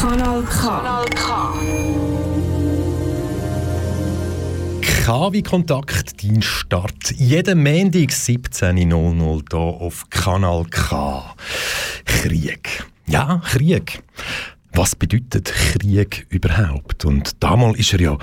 Kanal K. Kanal K. K wie Kontakt, dein Start. Jeden Montag 17.00 hier auf Kanal K. Krieg. Ja, Krieg. Was bedeutet Krieg überhaupt? Und damals ist er ja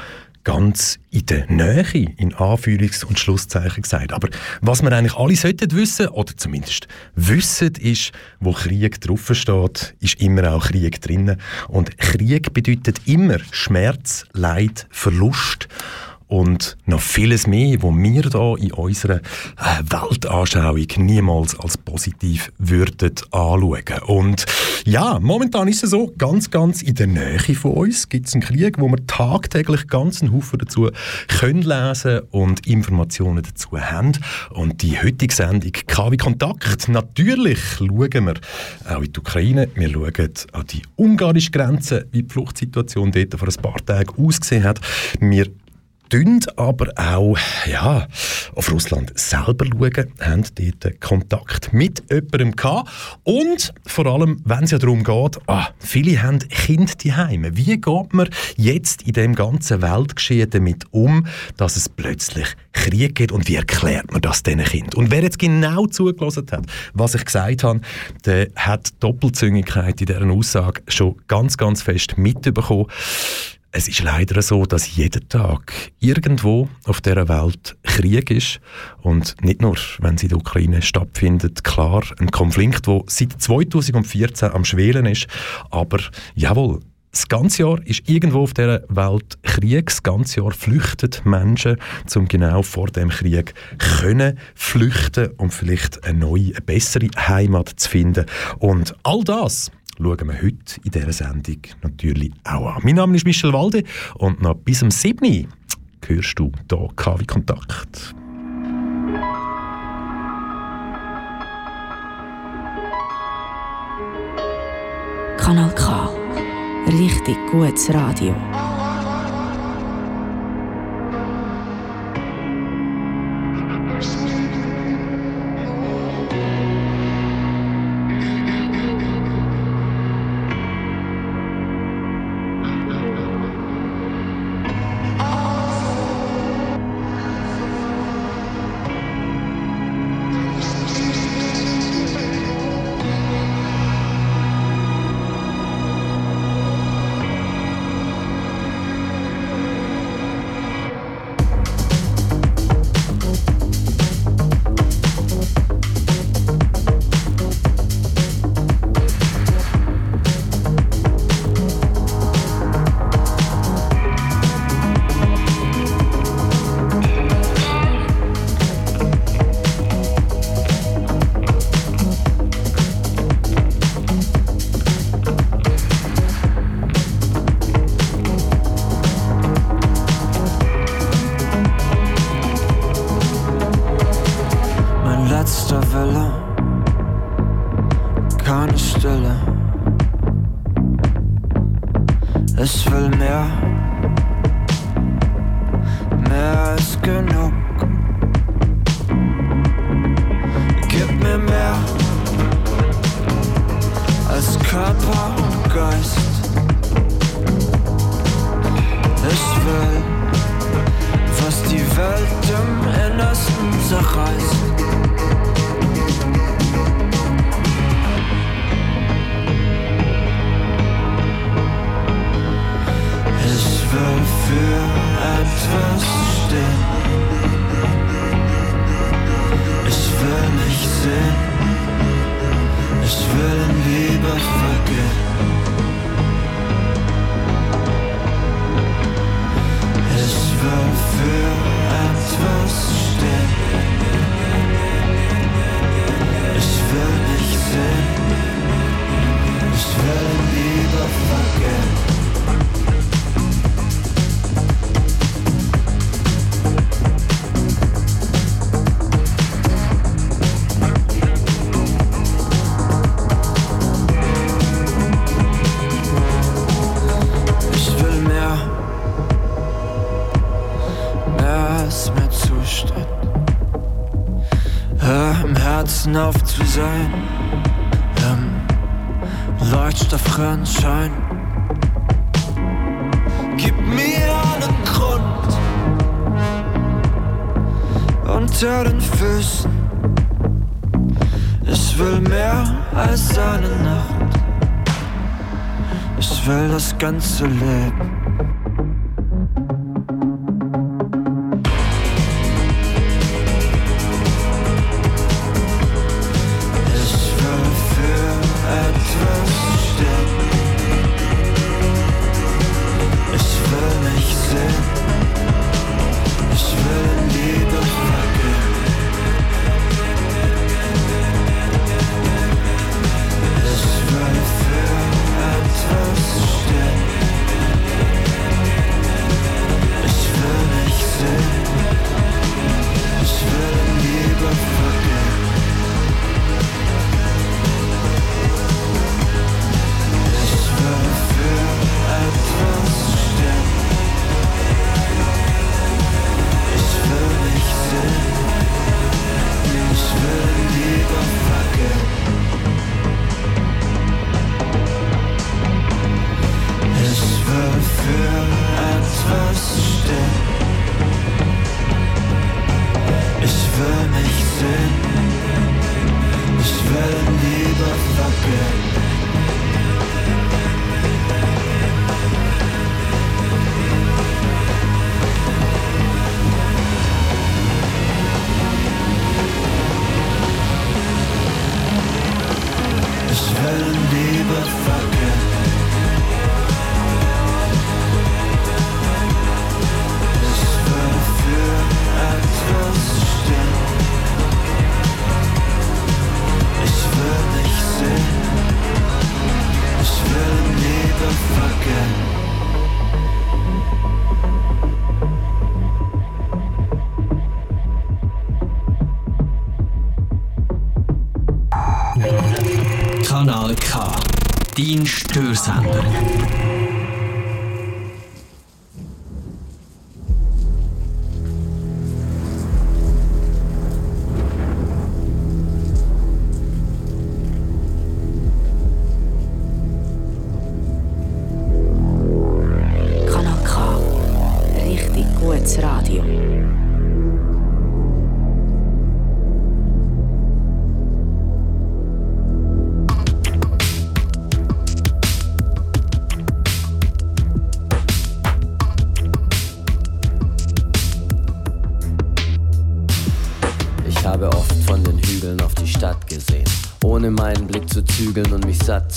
ganz in der Nähe, in Anführungs- und Schlusszeichen gesagt. Aber was wir eigentlich alle sollten wissen, oder zumindest wissen, ist, wo Krieg draufsteht, ist immer auch Krieg drinnen. Und Krieg bedeutet immer Schmerz, Leid, Verlust und noch vieles mehr, wo wir da in unserer äh, Weltanschauung niemals als positiv würden anschauen. Und ja, momentan ist es so, ganz, ganz in der Nähe von uns gibt es einen Krieg, wo wir tagtäglich ganz einen Haufen dazu können lesen und Informationen dazu haben. Und die heutige Sendung KW Kontakt, natürlich schauen wir auch in die Ukraine, wir schauen an die ungarische Grenze, wie die Fluchtsituation dort vor ein paar Tagen ausgesehen hat. Wir tun aber auch ja, auf Russland selber schauen, haben dort Kontakt mit jemandem gehabt. Und vor allem, wenn es ja darum geht, ah, viele haben Kinder daheim. Wie geht man jetzt in dem ganzen Weltgeschehen damit um, dass es plötzlich Krieg gibt und wie erklärt man das diesen Kindern? Und wer jetzt genau zugelassen hat, was ich gesagt habe, der hat Doppelzüngigkeit in dieser Aussage schon ganz, ganz fest mitbekommen. Es ist leider so, dass jeden Tag irgendwo auf der Welt Krieg ist und nicht nur, wenn sie in der Ukraine stattfindet, klar, ein Konflikt, der seit 2014 am Schwelen ist, aber jawohl, das ganze Jahr ist irgendwo auf der Welt Krieg. Das ganze Jahr flüchten Menschen, um genau vor dem Krieg können flüchten und vielleicht eine neue, eine bessere Heimat zu finden. Und all das schauen wir heute in dieser Sendung natürlich auch an. Mein Name ist Michel Walde und noch bis zum 7. hörst du hier KW Kontakt. Kanal K. Richtig gutes Radio. Ganze Leben.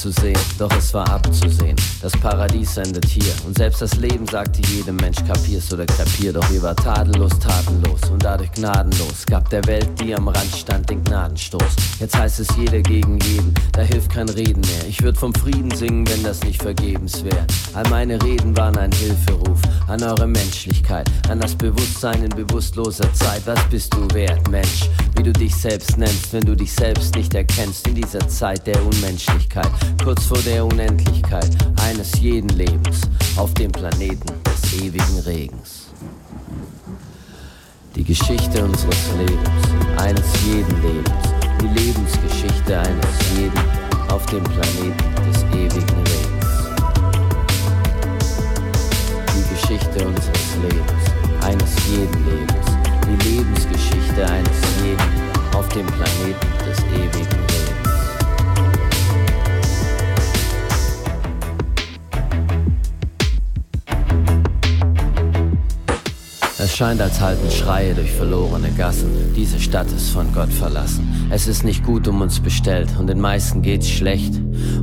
Zu sehen, doch es war abzusehen. Das Paradies endet hier und selbst das Leben sagte jedem Mensch kapier's oder krepier, doch ihr war tadellos, tatenlos und dadurch gnadenlos. Gab der Welt, die am Rand stand, den Gnadenstoß. Jetzt heißt es jeder gegen jeden, da hilft kein Reden mehr. Ich würd vom Frieden singen, wenn das nicht vergebens wär. All meine Reden waren ein Hilferuf an eure Menschlichkeit, an das Bewusstsein in bewusstloser Zeit. Was bist du wert, Mensch? Wie du dich selbst nennst, wenn du dich selbst nicht erkennst in dieser Zeit der Unmenschlichkeit kurz vor der Unendlichkeit eines jeden Lebens auf dem Planeten des ewigen Regens. Die Geschichte unseres Lebens, eines jeden Lebens, die Lebensgeschichte eines jeden auf dem Planeten des ewigen Regens. Die Geschichte unseres Lebens, eines jeden Lebens, die Lebensgeschichte eines jeden auf dem Planeten des ewigen Regens. Es scheint, als halten Schreie durch verlorene Gassen. Diese Stadt ist von Gott verlassen. Es ist nicht gut um uns bestellt und den meisten geht's schlecht.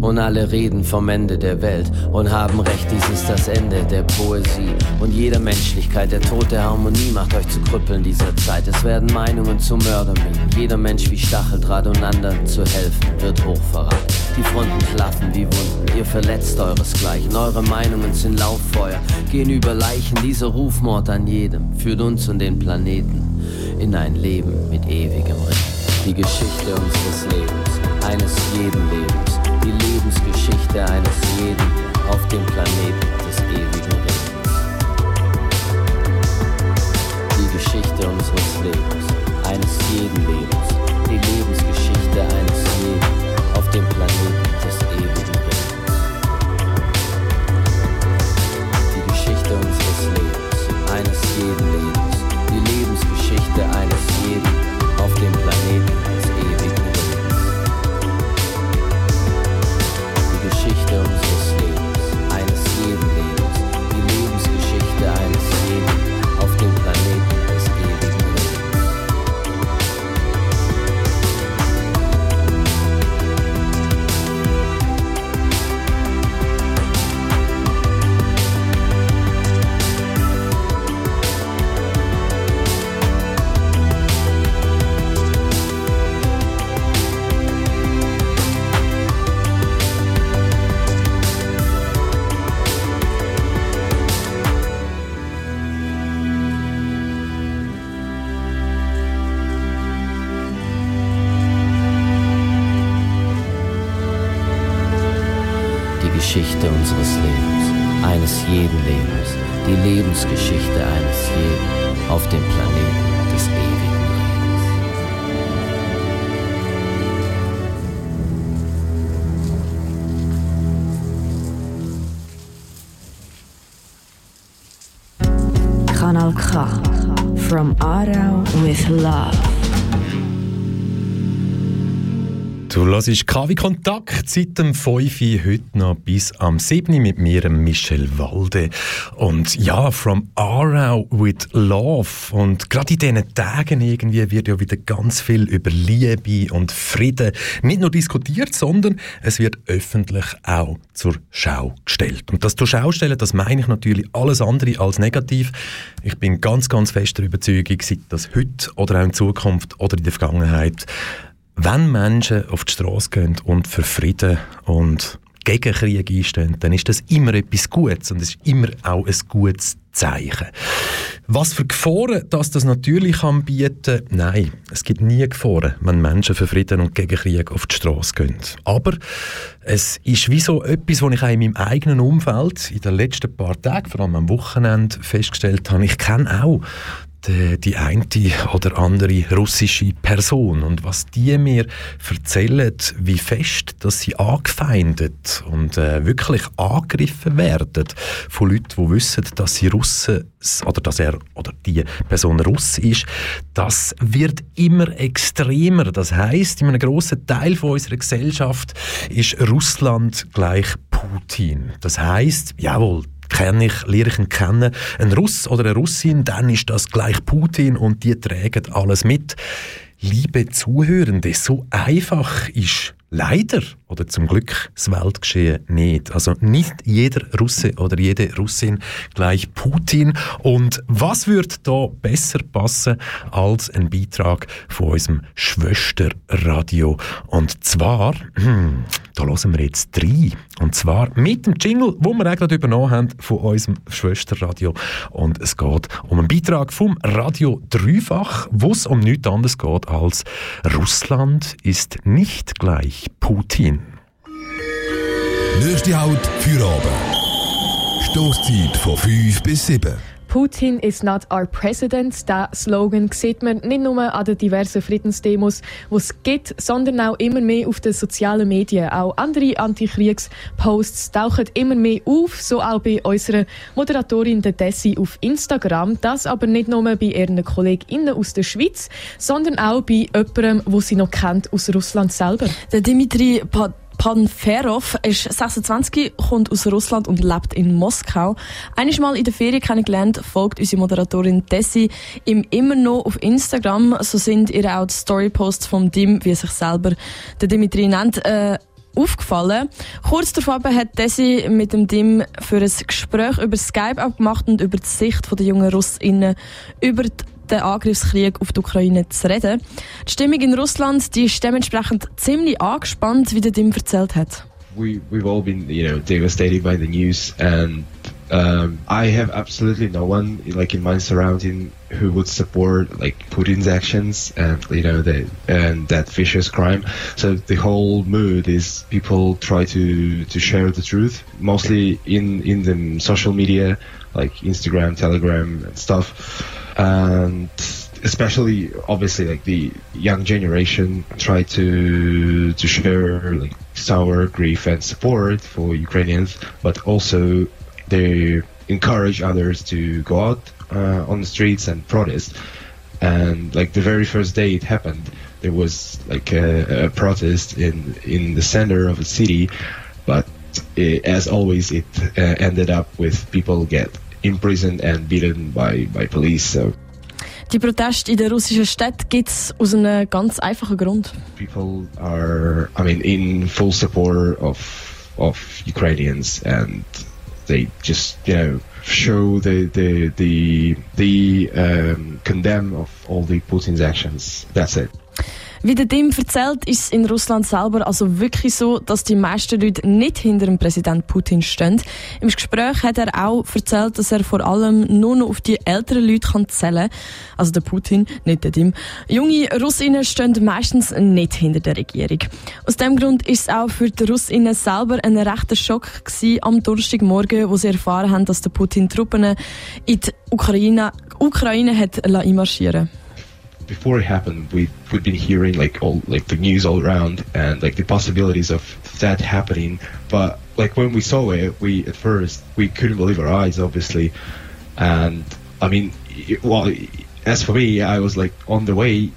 Und alle reden vom Ende der Welt und haben recht, dies ist das Ende der Poesie und jeder Menschlichkeit. Der Tod der Harmonie macht euch zu Krüppeln dieser Zeit. Es werden Meinungen zu Mörderminen. Jeder Mensch wie Stacheldraht und anderen zu helfen wird hochverrat. Die Fronten klaffen wie Wunden, ihr verletzt euresgleichen. Eure Meinungen sind Lauffeuer, gehen über Leichen. Dieser Rufmord an jedem führt uns und den Planeten in ein Leben mit ewigem Recht. Die Geschichte unseres Lebens, eines jeden Lebens, die Lebensgeschichte eines jeden auf dem Planeten des ewigen Lebens. Die Geschichte unseres Lebens, eines jeden Lebens, die Lebensgeschichte eines jeden auf dem Planeten des ewigen Lebens. Die Geschichte unseres Lebens, eines jeden Lebens, die Lebensgeschichte eines jeden auf dem Planeten des ewigen Lebens. Die Geschichte unseres Redens. Kanal K. From Aarau with Love. Du hörst KW Kontakt seit dem 5 Uhr heute noch bis am 7 mit mir, Michel Walde. Und ja, from Aarau with Love. Und gerade in diesen Tagen irgendwie wird ja wieder ganz viel über Liebe und Frieden nicht nur diskutiert, sondern es wird öffentlich auch zur Schau gestellt. Und das zur Schau stellen, das meine ich natürlich alles andere als negativ. Ich bin ganz, ganz fest der Überzeugung, sei das heute oder auch in Zukunft oder in der Vergangenheit, wenn Menschen auf die Straße gehen und für Frieden und gegen Krieg einstehen, dann ist das immer etwas Gutes und es ist immer auch ein gutes Zeichen. Was für Gefahren dass das natürlich kann bieten Nein, es gibt nie Gefahren, wenn Menschen für Frieden und gegen Krieg auf die Straße gehen. Aber es ist wie so etwas, was ich auch in meinem eigenen Umfeld in den letzten paar Tagen, vor allem am Wochenende, festgestellt habe. Ich kenne auch die, die eine oder andere russische Person und was die mir erzählen, wie fest, dass sie angefeindet und äh, wirklich angegriffen werden von Leuten, die wissen, dass sie Russen oder dass er oder die Person Russ ist, das wird immer extremer. Das heißt, in einem großen Teil von unserer Gesellschaft ist Russland gleich Putin. Das heißt, jawohl, kenne ich, lehre ich ihn kennen, ein Russ oder eine Russin, dann ist das gleich Putin und die tragen alles mit. Liebe Zuhörende, so einfach ist leider oder zum Glück das Weltgeschehen nicht. Also nicht jeder Russe oder jede Russin gleich Putin. Und was würde da besser passen als ein Beitrag von unserem Schwesterradio? Und zwar, hm, da hören wir jetzt drei. Und zwar mit dem Jingle, wo wir gerade übernommen haben von unserem Schwesterradio. Und es geht um einen Beitrag vom Radio Dreifach, wo es um nichts anderes geht als Russland ist nicht gleich Putin. Nächste Halt für Abend. Stoßzeit von 5 bis 7. Putin is not our president. Der Slogan sieht man nicht nur an den diversen Friedensdemos, die es gibt, sondern auch immer mehr auf den sozialen Medien. Auch andere Antikriegsposts tauchen immer mehr auf, so auch bei unserer Moderatorin Dessi auf Instagram. Das aber nicht nur bei ihren KollegInnen aus der Schweiz, sondern auch bei jemandem, wo sie noch kennt aus Russland selber. Der Dimitri Pad Panferov ist 26, kommt aus Russland und lebt in Moskau. Eines Mal in der Ferien kennengelernt, folgt unsere Moderatorin Tessie ihm immer noch auf Instagram. So sind ihr auch die Storyposts vom Dim, wie er sich selber der Dimitri nennt, äh, aufgefallen. Kurz darauf hat Desi mit dem Dim für ein Gespräch über Skype abgemacht und über die Sicht der jungen Russinnen über die den Angriffskrieg auf die Ukraine zu reden. Die Stimmung in Russland die ist dementsprechend ziemlich angespannt, wie der Dim erzählt hat. We, we've all been, you know, devastated by the news and um, I have absolutely no one like in my surrounding who would support like Putin's actions and you know the and that vicious crime. So the whole mood is people try to to share the truth, mostly in in the social media like Instagram, Telegram, and stuff and especially obviously like the young generation try to to share like sour grief and support for Ukrainians, but also they encourage others to go out uh, on the streets and protest. And like the very first day it happened, there was like a, a protest in in the center of a city, but it, as always, it uh, ended up with people get imprisoned and beaten by, by police. So. Die Proteste in der russischen Stadt gibt es aus einem ganz einfachen Grund. People are, I mean, in full support of of Ukrainians and they just, you know, show the the the the um, condemn of all the Putin's actions. That's it. Wie der Dim erzählt, ist es in Russland selber also wirklich so, dass die meisten Leute nicht hinter dem Präsident Putin stehen. Im Gespräch hat er auch erzählt, dass er vor allem nur noch auf die älteren Leute kann zählen kann. Also der Putin, nicht der Dim. Junge Russinnen stehen meistens nicht hinter der Regierung. Aus dem Grund ist es auch für die Russinnen selber ein rechter Schock gewesen, am Donnerstagmorgen, wo sie erfahren haben, dass der Putin Truppen in die Ukraine, Ukraine hat einmarschieren before it happened, we we'd been hearing like all like the news all around and like the possibilities of that happening. But like when we saw it, we at first we couldn't believe our eyes, obviously. And I mean, well, as for me, I was like on the way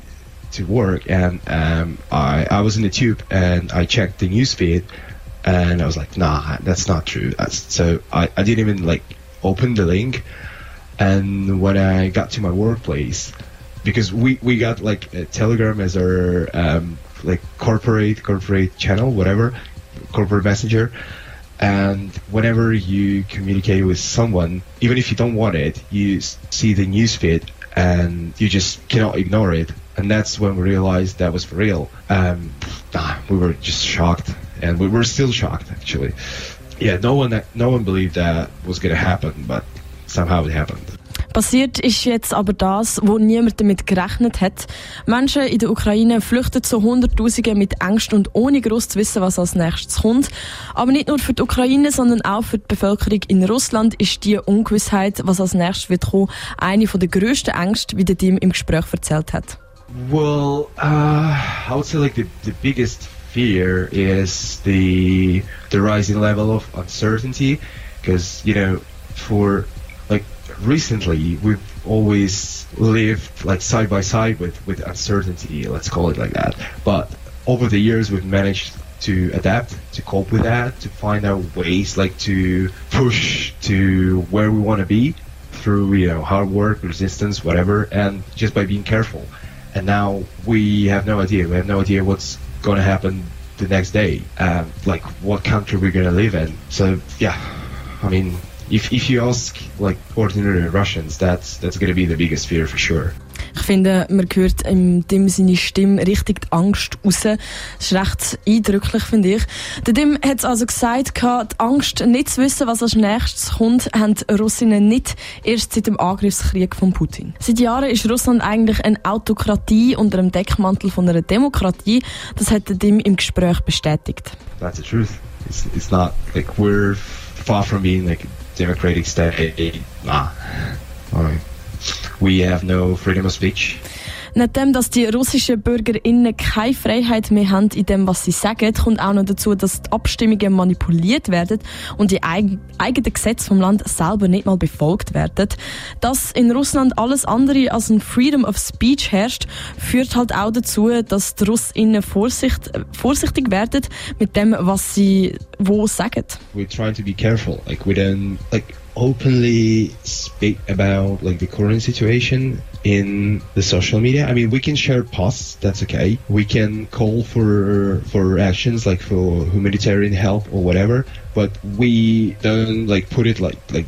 to work, and um, I I was in the tube, and I checked the news feed, and I was like, nah, that's not true. So I I didn't even like open the link. And when I got to my workplace, because we we got like Telegram as our um, like corporate corporate channel, whatever, corporate messenger. And whenever you communicate with someone, even if you don't want it, you see the news feed and you just cannot ignore it. And that's when we realized that was for real. Um, we were just shocked, and we were still shocked actually. Yeah, no one no one believed that was going to happen, but somehow it happened. Passiert ist jetzt aber das, wo niemand damit gerechnet hat. Menschen in der Ukraine flüchten zu Hunderttausenden mit Angst und ohne groß zu wissen, was als nächstes kommt. Aber nicht nur für die Ukraine, sondern auch für die Bevölkerung in Russland ist die Ungewissheit, was als nächstes wird kommen, eine der grössten Ängste, wie der Team im Gespräch erzählt hat. Well, uh, I would say like the, the biggest fear is the the rising level of uncertainty, because you know, for recently we've always lived like side by side with with uncertainty let's call it like that. But over the years we've managed to adapt to cope with that to find out ways like to push to where we want to be through you know hard work resistance whatever and just by being careful. And now we have no idea. We have no idea what's going to happen the next day um, like what country we're going to live in. So yeah i mean if, if you ask like ordinary Russians, that's that's to be the biggest fear for sure. Ich finde, man hört in dem seine Stimme richtig die Angst raus. Das ist recht eindrücklich, finde ich. Der Dim hat es also gesagt, die Angst, nicht zu wissen, was als nächstes kommt, haben Russinnen nicht erst seit dem Angriffskrieg von Putin. Seit Jahren ist Russland eigentlich eine Autokratie unter dem Deckmantel von einer Demokratie. Das hat der Dim im Gespräch bestätigt. That's the truth. It's, it's not like we're far from being like democratic state. Nah. We have no freedom of speech. Nachdem, dass die russischen BürgerInnen keine Freiheit mehr haben in dem, was sie sagen, kommt auch noch dazu, dass die Abstimmungen manipuliert werden und die eigenen Gesetze vom Land selber nicht mal befolgt werden. Dass in Russland alles andere als ein Freedom of Speech herrscht, führt halt auch dazu, dass die RussInnen Vorsicht, vorsichtig werden mit dem, was sie wo sagen. We're trying to be careful. Like we don't like openly speak about like the current situation in the social media. I mean, we can share posts. That's okay. We can call for for actions like for humanitarian help or whatever. But we don't like put it like like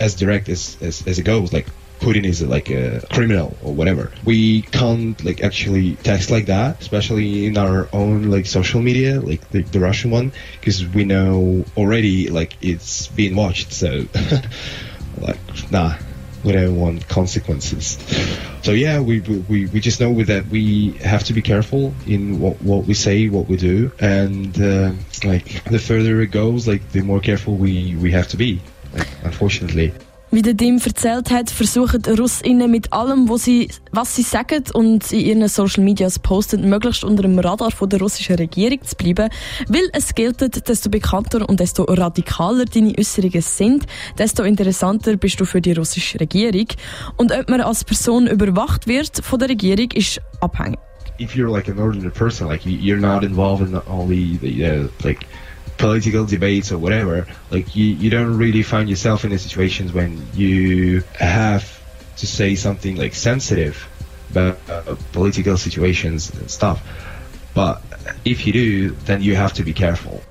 as direct as as, as it goes. Like Putin is like a criminal or whatever. We can't like actually text like that, especially in our own like social media, like the, the Russian one, because we know already like it's being watched. So like nah, we don't want consequences. So yeah, we we, we just know that we have to be careful in what, what we say, what we do, and uh, like the further it goes, like the more careful we we have to be. Like, unfortunately. Wie der Dim erzählt hat, versuchen Russinnen mit allem, was sie, was sie sagen und in ihren Social Medias posten, möglichst unter dem Radar von der russischen Regierung zu bleiben. Weil es gilt, desto bekannter und desto radikaler deine Äußerungen sind, desto interessanter bist du für die russische Regierung. Und ob man als Person überwacht wird von der Regierung, ist abhängig. If you're like an ordinary person, like you're not involved in all the, the uh, like political debates or whatever, like you, you don't really find yourself in the situations when you have to say something like sensitive about uh, political situations and stuff. But if you do, then you have to be careful.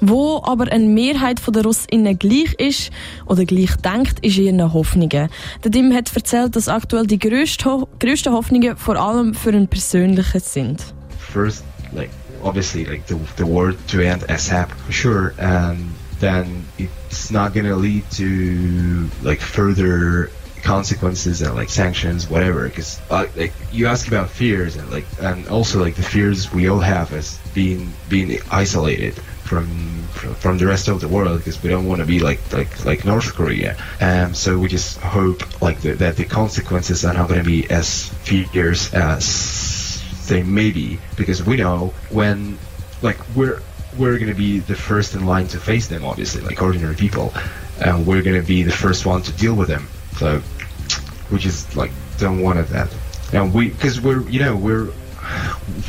Wo aber eine Mehrheit der Russinnen gleich ist oder gleich denkt, ist ihren Hoffnungen. Der Dim hat erzählt, dass aktuell die grössten Hoffnungen vor allem für einen persönlichen sind. first, like obviously, like the the war to end ASAP for sure, and then it's not gonna lead to like further consequences and like sanctions, whatever. Because uh, like you ask about fears and like and also like the fears we all have as being being isolated from from the rest of the world because we don't want to be like like like North Korea. Um, so we just hope like the, that the consequences are not going to be as fierce as they may be because we know when like we're we're going to be the first in line to face them obviously like ordinary people and we're going to be the first one to deal with them so we just like don't want that and we because we're you know we're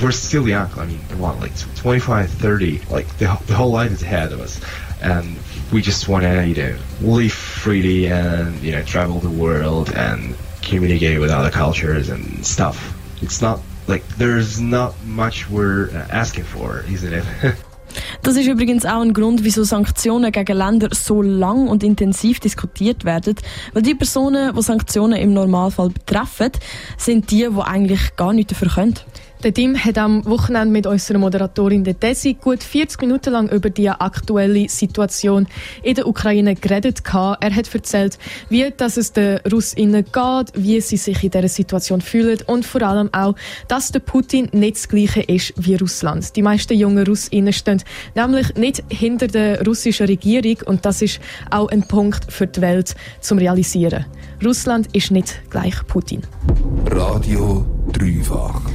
we're still young. I mean, what, like 25, 30, like the, the whole life is ahead of us. And we just want to, you know, live freely and, you know, travel the world and communicate with other cultures and stuff. It's not, like, there's not much we're asking for, isn't it? Das ist übrigens auch ein Grund, wieso Sanktionen gegen Länder so lang und intensiv diskutiert werden, weil die Personen, die Sanktionen im Normalfall betreffen, sind die, die eigentlich gar nichts dafür können. Der Tim hat am Wochenende mit unserer Moderatorin der Desi gut 40 Minuten lang über die aktuelle Situation in der Ukraine geredet. Er hat erzählt, wie dass es den Russinnen geht, wie sie sich in dieser Situation fühlen und vor allem auch, dass der Putin nicht das Gleiche ist wie Russland. Die meisten jungen Russinnen stehen nämlich nicht hinter der russischen Regierung und das ist auch ein Punkt für die Welt zum realisieren. Russland ist nicht gleich Putin. Radio Dreifach.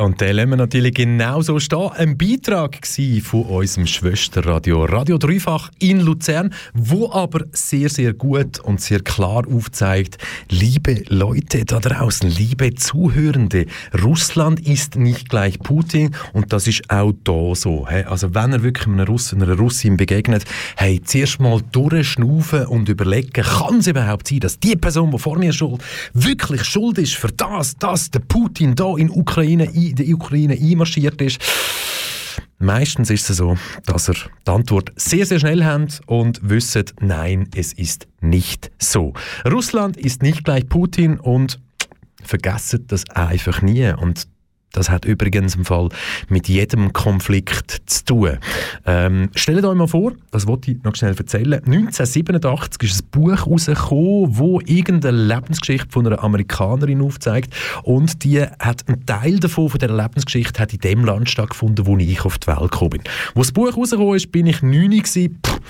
Und der lassen wir natürlich genauso stehen. Ein Beitrag von unserem Schwesterradio Radio Dreifach in Luzern, wo aber sehr, sehr gut und sehr klar aufzeigt, liebe Leute da draußen, liebe Zuhörende, Russland ist nicht gleich Putin und das ist auch da so. Also wenn er wirklich einem Russen, einer Russin begegnet, hey, zuerst mal durchschnaufen und überlegen, kann es überhaupt sein, dass die Person, die vor mir schuld, wirklich schuld ist für das, dass der Putin da in Ukraine in die Ukraine einmarschiert ist. Meistens ist es so, dass er die Antwort sehr, sehr schnell hat und wissen, nein, es ist nicht so. Russland ist nicht gleich Putin und vergessen das einfach nie. Und das hat übrigens im Fall mit jedem Konflikt zu tun. Ähm, stellt euch mal vor, das wollte ich noch schnell erzählen. 1987 ist ein Buch herausgekommen, wo irgendeine Lebensgeschichte von einer Amerikanerin aufzeigt und die hat ein Teil davon von dieser Lebensgeschichte hat in dem Land stattgefunden, wo ich auf die Welt gekommen bin. Wo das Buch herausgekommen ist, bin ich 9 gewesen. Pff,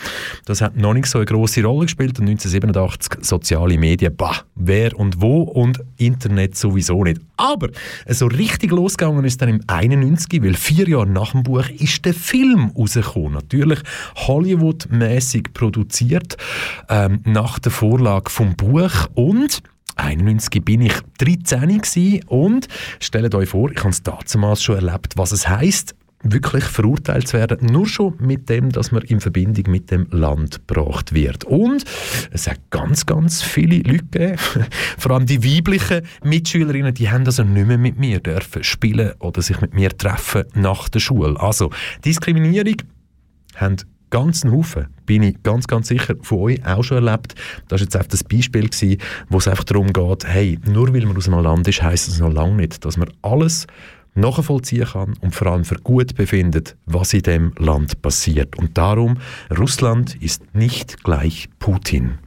das hat noch nicht so eine große Rolle gespielt und 1987 soziale Medien, bah, wer und wo und Internet sowieso nicht. Aber so richtig los losgegangen ist dann im 91, weil vier Jahre nach dem Buch ist der Film rausgekommen. Natürlich Hollywood-mäßig produziert, ähm, nach der Vorlage vom Buch und 91 bin ich 13 und stellt euch vor, ich habe es damals schon erlebt, was es heißt, wirklich verurteilt zu werden, nur schon mit dem, dass man in Verbindung mit dem Land gebracht wird. Und es hat ganz, ganz viele Leute gegeben, vor allem die weiblichen Mitschülerinnen, die haben also nicht mehr mit mir dürfen spielen oder sich mit mir treffen nach der Schule. Also Diskriminierung haben ganzen Haufen, bin ich ganz, ganz sicher, von euch auch schon erlebt. Das war jetzt einfach das Beispiel, gewesen, wo es einfach darum geht, hey, nur weil man aus einem Land ist, heisst es noch lange nicht, dass man alles nachvollziehen kann und vor allem für gut befindet, was in dem Land passiert. Und darum, Russland ist nicht gleich Putin.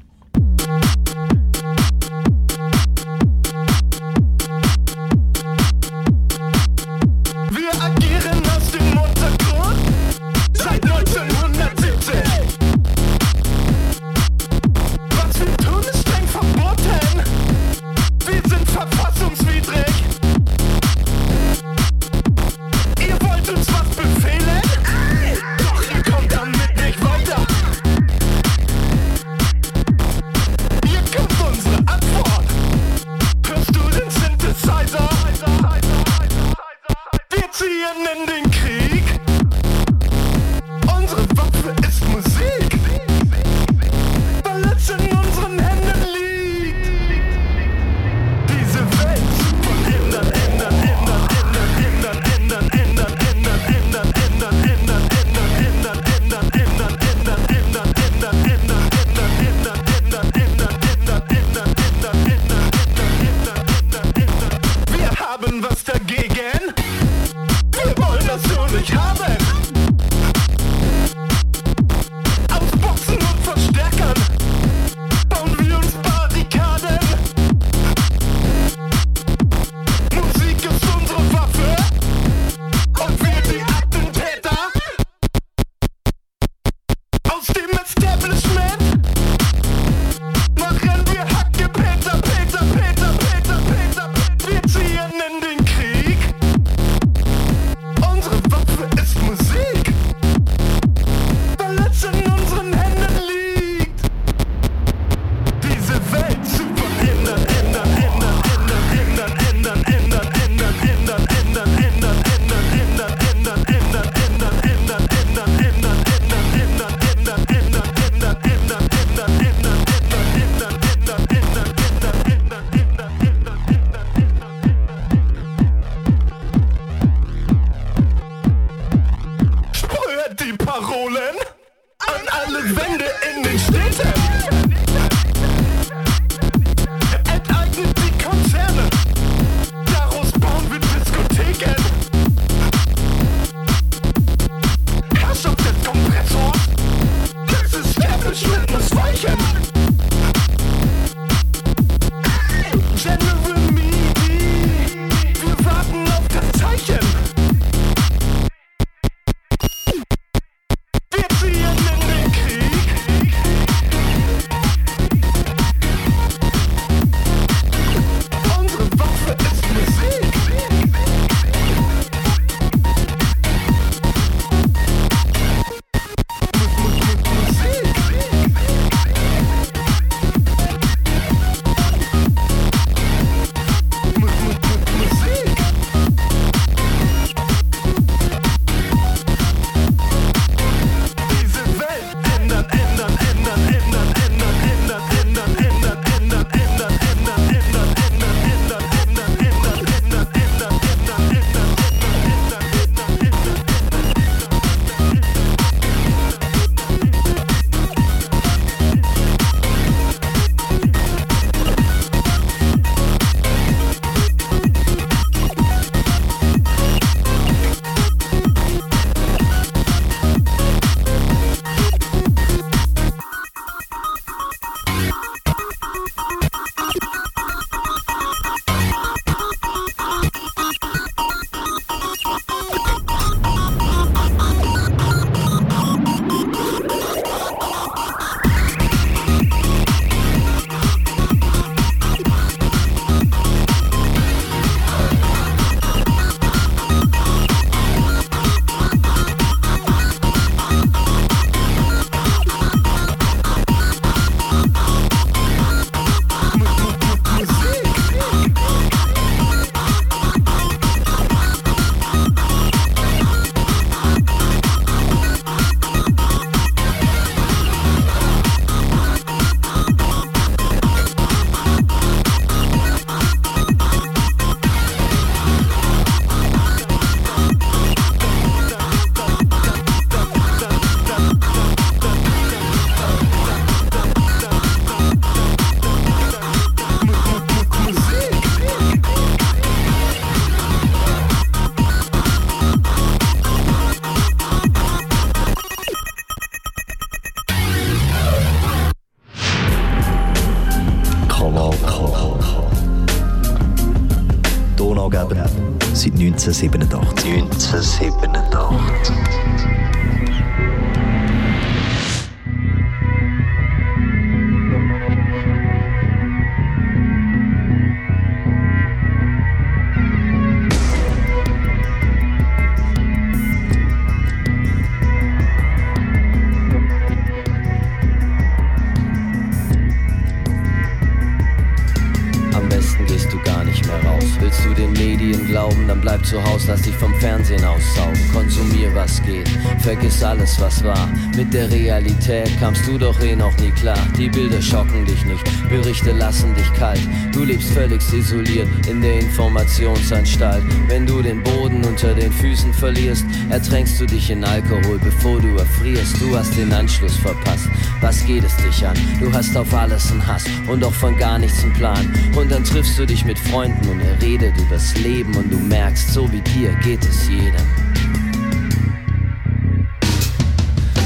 Zu Hause, lass dich vom Fernsehen aussaugen. Konsumier, was geht, vergiss alles, was war. Mit der Realität kamst du doch eh noch nie klar. Die Bilder schocken dich nicht, Berichte lassen dich kalt. Du lebst völlig isoliert in der Informationsanstalt. Wenn du den Boden unter den Füßen verlierst, ertränkst du dich in Alkohol, bevor du erfrierst. Du hast den Anschluss verpasst. Was geht es dich an? Du hast auf alles einen Hass und auch von gar nichts einen Plan. Und dann triffst du dich mit Freunden und ihr redet übers Leben und du merkst, merkst, so wie dir geht es jedem.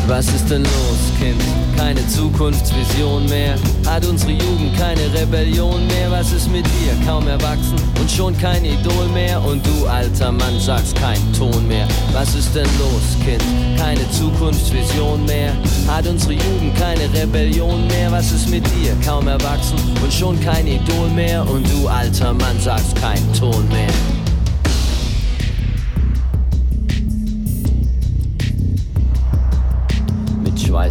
Was ist denn los, Kind? Keine Zukunftsvision mehr. Hat unsere Jugend keine Rebellion mehr? Was ist mit dir? Kaum erwachsen und schon kein Idol mehr. Und du, alter Mann, sagst kein Ton mehr. Was ist denn los, Kind? Keine Zukunftsvision mehr. Hat unsere Jugend keine Rebellion mehr? Was ist mit dir? Kaum erwachsen und schon kein Idol mehr. Und du, alter Mann, sagst kein Ton mehr.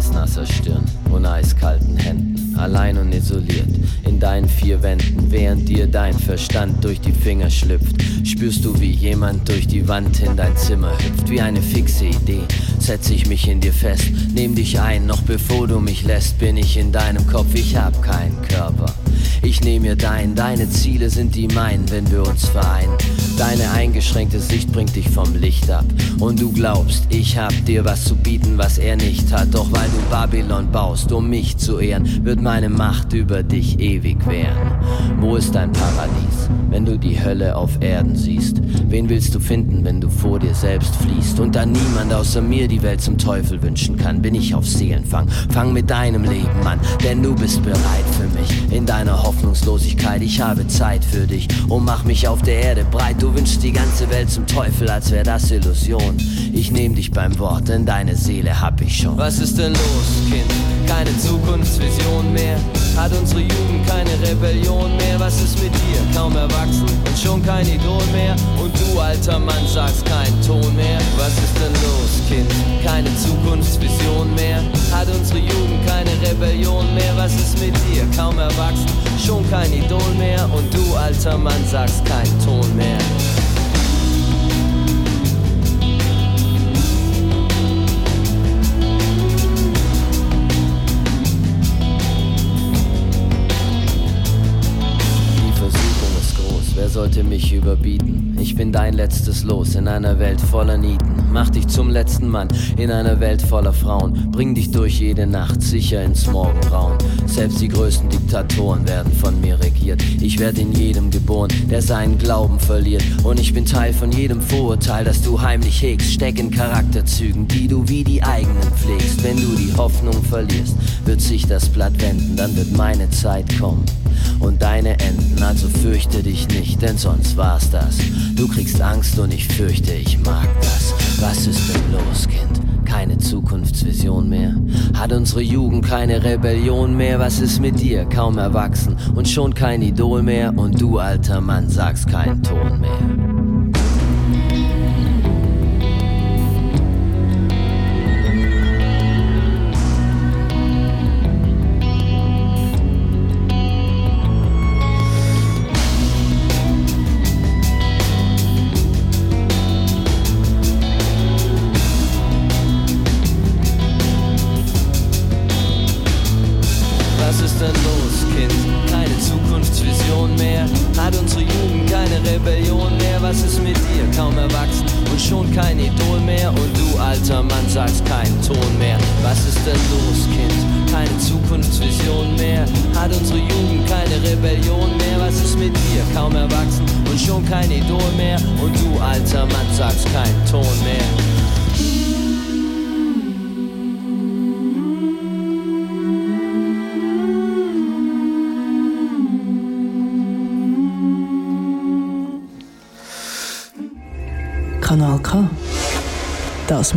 Schweißnasser Stirn und eiskalten Händen, allein und isoliert in deinen vier Wänden, während dir dein Verstand durch die Finger schlüpft, spürst du, wie jemand durch die Wand in dein Zimmer hüpft, wie eine fixe Idee, setz ich mich in dir fest, nehm dich ein, noch bevor du mich lässt, bin ich in deinem Kopf, ich hab keinen Körper. Ich nehme mir dein, deine Ziele sind die meinen, wenn wir uns vereinen. Deine eingeschränkte Sicht bringt dich vom Licht ab. Und du glaubst, ich hab dir was zu bieten, was er nicht hat. Doch weil du Babylon baust, um mich zu ehren, wird meine Macht über dich ewig währen. Wo ist dein Paradies, wenn du die Hölle auf Erden siehst? Wen willst du finden, wenn du vor dir selbst fließt? Und da niemand außer mir die Welt zum Teufel wünschen kann, bin ich auf Seelenfang. Fang mit deinem Leben an, denn du bist bereit für mich. In deiner Hoffnungslosigkeit, ich habe Zeit für dich und mach mich auf der Erde breit. Du wünschst die ganze Welt zum Teufel, als wär das Illusion. Ich nehm dich beim Wort, denn deine Seele hab ich schon. Was ist denn los, Kind? Keine Zukunftsvision mehr. Hat unsere Jugend keine Rebellion mehr? Was ist mit dir? Kaum erwachsen und schon kein Idol mehr. Und du, alter Mann, sagst kein Ton mehr. Was ist denn los, Kind? Keine Zukunftsvision mehr. Hat unsere Jugend keine Rebellion mehr? Was ist mit dir? Kaum erwachsen, schon kein Idol mehr. Und du, alter Mann, sagst kein Ton mehr. Sollte mich überbieten. Ich bin dein letztes Los in einer Welt voller Nieten. Mach dich zum letzten Mann in einer Welt voller Frauen. Bring dich durch jede Nacht sicher ins Morgenbraun. Selbst die größten Diktatoren werden von mir regiert. Ich werde in jedem geboren, der seinen Glauben verliert. Und ich bin Teil von jedem Vorurteil, das du heimlich hegst. Steck in Charakterzügen, die du wie die eigenen pflegst. Wenn du die Hoffnung verlierst, wird sich das Blatt wenden, dann wird meine Zeit kommen und deine Enden. Also fürchte dich nicht, denn sonst war's das. Du kriegst Angst und ich fürchte, ich mag das. Was ist denn los, Kind? Keine Zukunftsvision mehr? Hat unsere Jugend keine Rebellion mehr? Was ist mit dir? Kaum erwachsen und schon kein Idol mehr? Und du, alter Mann, sagst keinen Ton mehr.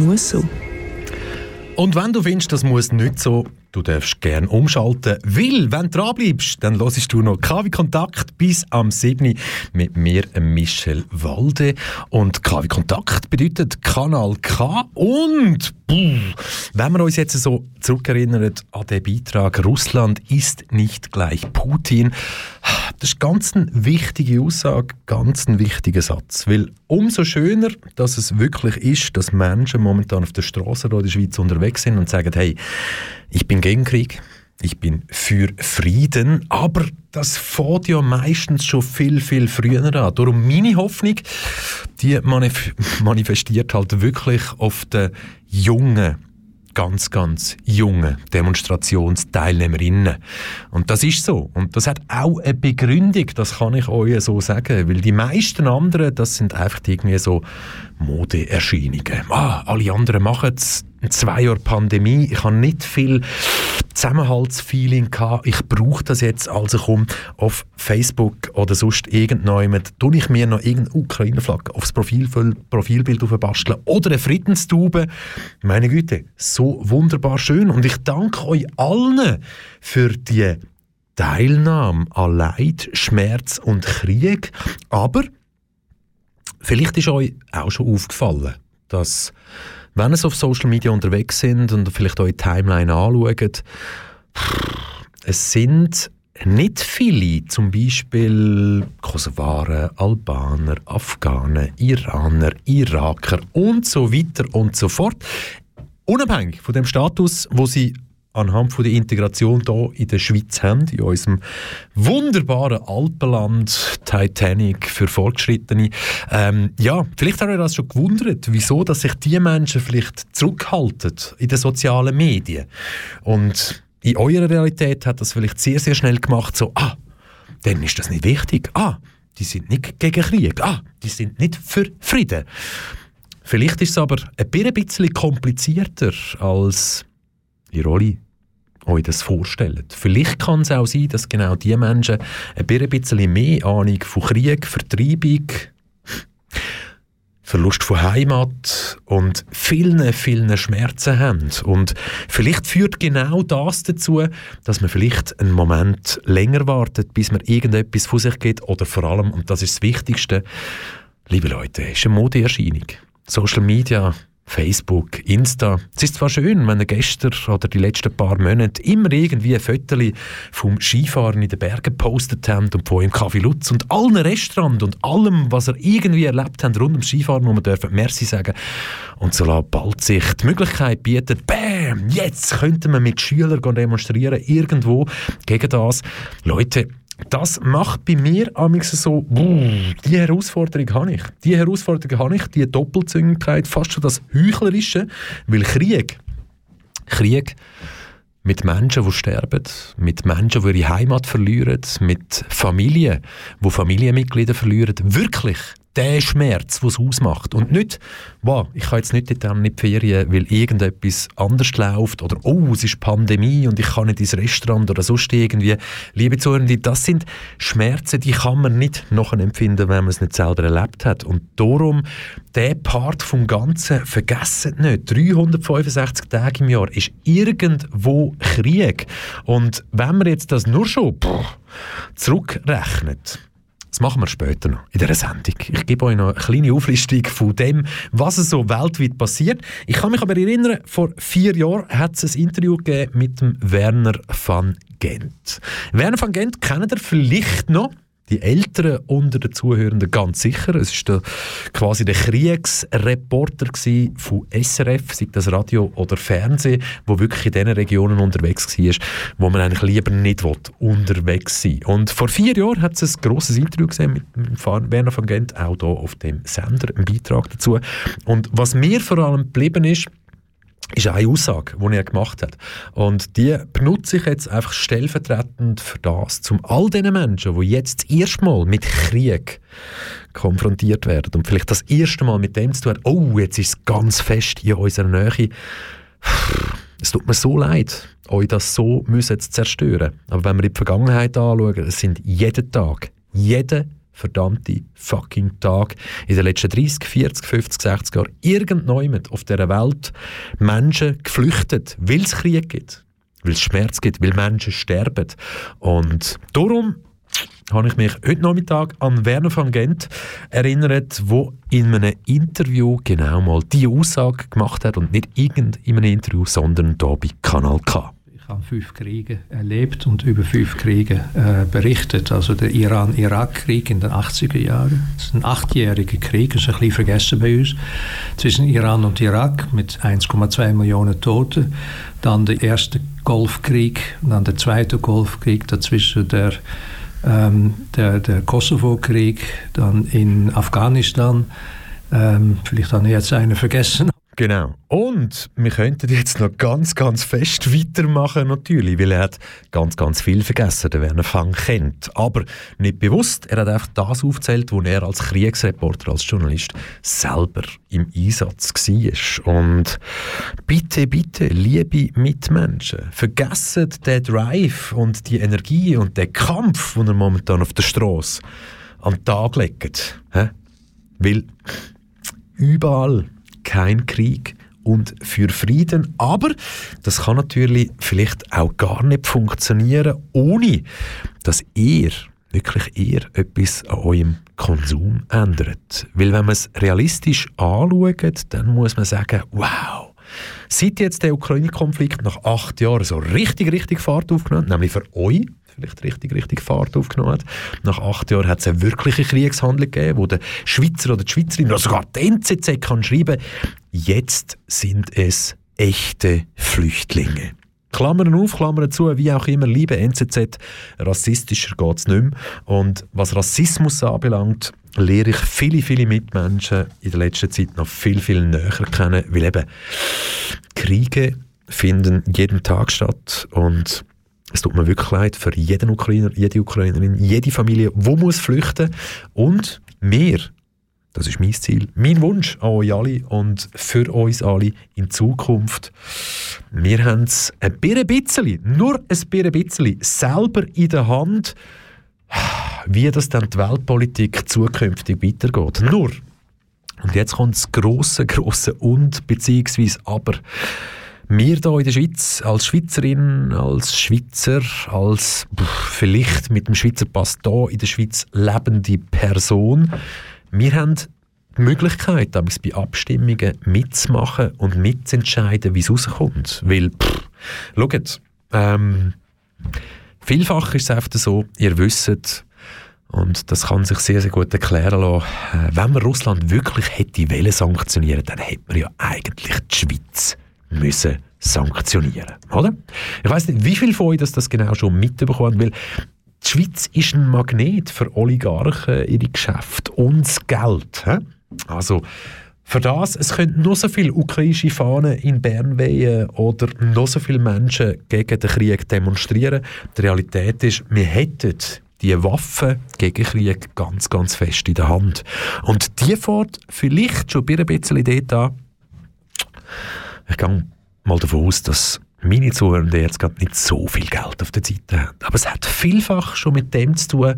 Das muss so. Und wenn du findest, das muss nicht so, du darfst gerne umschalten. Weil, wenn du dranbleibst, dann hörst du noch KW Kontakt bis am 7. mit mir, Michel Walde. Und KW Kontakt bedeutet Kanal K. Und puh, wenn wir uns jetzt so zurückerinnern an den Beitrag, Russland ist nicht gleich Putin, das ist ganz eine wichtige Aussage, ganz ein wichtiger Satz. Weil umso schöner, dass es wirklich ist, dass Menschen momentan auf der Straße in der Schweiz unterwegs sind und sagen, hey, ich bin gegen Krieg, ich bin für Frieden, aber das fängt ja meistens schon viel, viel früher an. Darum meine Hoffnung, die manif manifestiert halt wirklich auf den jungen ganz, ganz junge Demonstrationsteilnehmerinnen. Und das ist so. Und das hat auch eine Begründung, das kann ich euch so sagen. Weil die meisten anderen, das sind einfach irgendwie so Modeerscheinungen. Ah, alle anderen machen es. Zwei Jahre Pandemie, ich habe nicht viel Zusammenhaltsfeeling gehabt. Ich brauche das jetzt, also komm auf Facebook oder sonst irgendjemand, tue ich mir noch irgendeine Ukraine-Flagge aufs Profil, Profilbild aufbasteln oder eine Friedenstube. Meine Güte, so wunderbar schön. Und ich danke euch allen für die Teilnahme an Leid, Schmerz und Krieg. Aber vielleicht ist euch auch schon aufgefallen, dass wenn ihr auf Social Media unterwegs sind und vielleicht eure Timeline anschaut, es sind nicht viele, zum Beispiel Kosovaren, Albaner, Afghanen, Iraner, Iraker und so weiter und so fort, unabhängig von dem Status, wo sie anhand von der Integration hier in der Schweiz haben, in unserem wunderbaren Alpenland Titanic für Fortgeschrittene. Ähm, ja, vielleicht habt ihr das schon gewundert, wieso dass sich die Menschen vielleicht zurückhalten in den sozialen Medien. Und in eurer Realität hat das vielleicht sehr, sehr schnell gemacht, so, ah, dann ist das nicht wichtig. Ah, die sind nicht gegen Krieg. Ah, die sind nicht für Frieden. Vielleicht ist es aber ein bisschen komplizierter als die Rolle euch das vorstellt. Vielleicht kann es auch sein, dass genau die Menschen ein bisschen mehr Ahnung von Krieg, Vertreibung, Verlust von Heimat und vielen, vielen Schmerzen haben. Und vielleicht führt genau das dazu, dass man vielleicht einen Moment länger wartet, bis man irgendetwas von sich geht oder vor allem, und das ist das Wichtigste, liebe Leute, ist eine Modeerscheinung. Social Media Facebook, Insta. Es ist zwar schön, wenn ihr gestern oder die letzten paar Monate immer irgendwie ein Foto vom Skifahren in den Bergen gepostet habt und von im Café Lutz und allen Restaurants und allem, was ihr irgendwie erlebt habt rund ums Skifahren, wo man dürfen Merci sagen und so bald sich die Möglichkeit bietet, bam, jetzt könnten wir mit Schülern demonstrieren, irgendwo gegen das. Leute, das macht bei mir amigs so, die Herausforderung habe ich. Die Herausforderung habe ich, die Doppelzüngigkeit, fast schon das Heuchlerische, weil Krieg, Krieg mit Menschen, die sterben, mit Menschen, die ihre Heimat verlieren, mit Familien, die Familienmitglieder verlieren, wirklich der Schmerz, was es ausmacht. Und nicht, wow, ich kann jetzt nicht in die Ferien, weil irgendetwas anders läuft oder oh, es ist Pandemie und ich kann nicht ins Restaurant oder sonst irgendwie. Liebe Zuhörende, das sind Schmerzen, die kann man nicht nachempfinden, wenn man es nicht selber erlebt hat. Und darum, der Part vom Ganzen, vergessen nicht, 365 Tage im Jahr ist irgendwo Krieg. Und wenn man jetzt das nur schon boah, zurückrechnet, das machen wir später noch in dieser Sendung. Ich gebe euch noch eine kleine Auflistung von dem, was so weltweit passiert. Ich kann mich aber erinnern, vor vier Jahren hat es ein Interview gegeben mit dem Werner van Gent. Werner van Gent kennt ihr vielleicht noch die Älteren unter den Zuhörenden ganz sicher. Es ist der, quasi der Kriegsreporter von SRF, sei das Radio oder Fernsehen, wo wirklich in diesen Regionen unterwegs war, wo man eigentlich lieber nicht will, unterwegs sein Und vor vier Jahren hat es ein grosses Interview gesehen mit, Werner von Gent, auch hier auf dem Sender, ein Beitrag dazu. Und was mir vor allem geblieben ist, ist eine Aussage, die er gemacht hat. Und die benutze ich jetzt einfach stellvertretend für das, um all diesen Menschen, die jetzt erstmal mit Krieg konfrontiert werden und vielleicht das erste Mal mit dem zu tun oh, jetzt ist es ganz fest in unserer Nähe. Es tut mir so leid, euch das so müssen zu zerstören. Aber wenn wir in die Vergangenheit anschauen, es sind jeden Tag, jeden verdammte fucking Tag in den letzten 30, 40, 50, 60 Jahren irgendjemand auf dieser Welt Menschen geflüchtet, weil es Krieg gibt, weil es Schmerz gibt, weil Menschen sterben. Und darum habe ich mich heute Nachmittag an Werner van Gent erinnert, wo in einem Interview genau mal diese Aussage gemacht hat und nicht irgend in Interview, sondern hier bei Kanal K. Ich habe fünf Kriege erlebt und über fünf Kriege äh, berichtet. Also der Iran-Irak-Krieg in den 80er Jahren. Das ist ein achtjähriger Krieg, das ist ein bisschen vergessen bei uns, zwischen Iran und Irak mit 1,2 Millionen Toten. Dann der erste Golfkrieg, dann der zweite Golfkrieg, dazwischen der ähm, der, der Kosovo-Krieg, dann in Afghanistan. Ähm, vielleicht habe ich jetzt einen vergessen. Genau. Und wir könnten jetzt noch ganz, ganz fest weitermachen, natürlich, weil er hat ganz, ganz viel vergessen, der Werner Fang kennt. Aber nicht bewusst, er hat einfach das aufgezählt, wo er als Kriegsreporter, als Journalist selber im Einsatz war. Und bitte, bitte, liebe Mitmenschen, vergessen den Drive und die Energie und den Kampf, den er momentan auf der Straße an den Tag legt. Weil überall kein Krieg und für Frieden. Aber das kann natürlich vielleicht auch gar nicht funktionieren, ohne dass ihr, wirklich ihr, etwas an eurem Konsum ändert. Weil wenn man es realistisch anschaut, dann muss man sagen, wow, Seit jetzt der Ukraine-Konflikt nach acht Jahren so richtig, richtig Fahrt aufgenommen, nämlich für euch, vielleicht richtig, richtig Fahrt aufgenommen hat. Nach acht Jahren hat es eine wirkliche Kriegshandlung gegeben, wo der Schweizer oder die Schweizerin oder sogar die NZZ kann schreiben, jetzt sind es echte Flüchtlinge. Klammern auf, Klammern zu, wie auch immer, liebe NZZ, rassistischer geht es nicht mehr. Und was Rassismus anbelangt, lehre ich viele, viele Mitmenschen in der letzten Zeit noch viel, viel näher kennen, weil eben Kriege finden jeden Tag statt und es tut mir wirklich leid für jeden Ukrainer, jede Ukrainerin, jede Familie, wo muss flüchten und mehr. Das ist mein Ziel, mein Wunsch an euch alle und für uns alle in Zukunft. Wir haben es ein bisschen, nur ein bisschen selber in der Hand, wie das dann die Weltpolitik zukünftig weitergeht. Nur, und jetzt kommt das grosse, grosse Und, beziehungsweise aber, wir hier in der Schweiz, als Schweizerin, als Schweizer, als vielleicht mit dem Schweizer Pass hier in der Schweiz lebende Person, wir haben die Möglichkeit, bei Abstimmungen mitzumachen und mitzuentscheiden, wie es rauskommt. Weil, pff, schaut, ähm, vielfach ist es einfach so, ihr wisst, und das kann sich sehr, sehr gut erklären lassen. Äh, wenn man Russland wirklich hätte wollen sanktionieren, dann hätte man ja eigentlich die Schweiz müssen sanktionieren, oder? Ich weiß nicht, wie viele von euch das, das genau schon mitbekommen, weil die Schweiz ist ein Magnet für Oligarchen, ihre Geschäfte und das Geld. He? Also für das, es können nur so viele ukrainische Fahnen in Bern wehen oder noch so viele Menschen gegen den Krieg demonstrieren. Die Realität ist, wir hätten die Waffe gegen Krieg ganz, ganz fest in der Hand. Und die fährt vielleicht schon ein bisschen dort an. Ich gehe mal davon aus, dass meine Zuhörer jetzt gerade nicht so viel Geld auf der Seite haben. Aber es hat vielfach schon mit dem zu tun,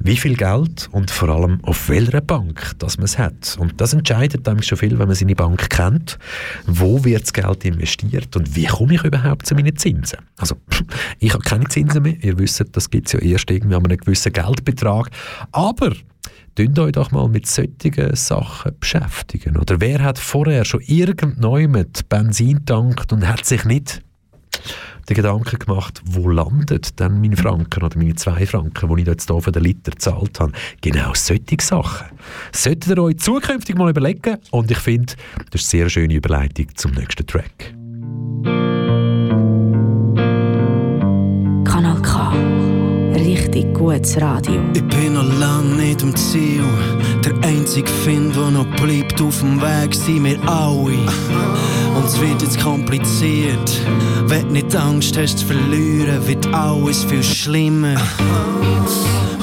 wie viel Geld und vor allem auf welcher Bank dass man es hat. Und das entscheidet nämlich schon viel, wenn man seine Bank kennt. Wo wird das Geld investiert und wie komme ich überhaupt zu meinen Zinsen? Also, ich habe keine Zinsen mehr. Ihr wisst, das gibt es ja erst irgendwie an einem gewissen Geldbetrag. Aber Tünt euch doch mal mit solchen Sachen beschäftigen. Oder wer hat vorher schon irgendjemand Benzin tankt und hat sich nicht den Gedanken gemacht, wo landet denn mein Franken oder meine zwei Franken, die ich jetzt hier für den Liter gezahlt habe. Genau solche Sachen. Solltet ihr euch zukünftig mal überlegen und ich finde, das ist eine sehr schöne Überleitung zum nächsten Track. Gutes Radio. Ich bin noch lange nicht am Ziel. Der einzige Find, der noch bleibt auf dem Weg, sind wir alle. Und es wird jetzt kompliziert. Wenn du nicht Angst hast zu verlieren, wird alles viel schlimmer.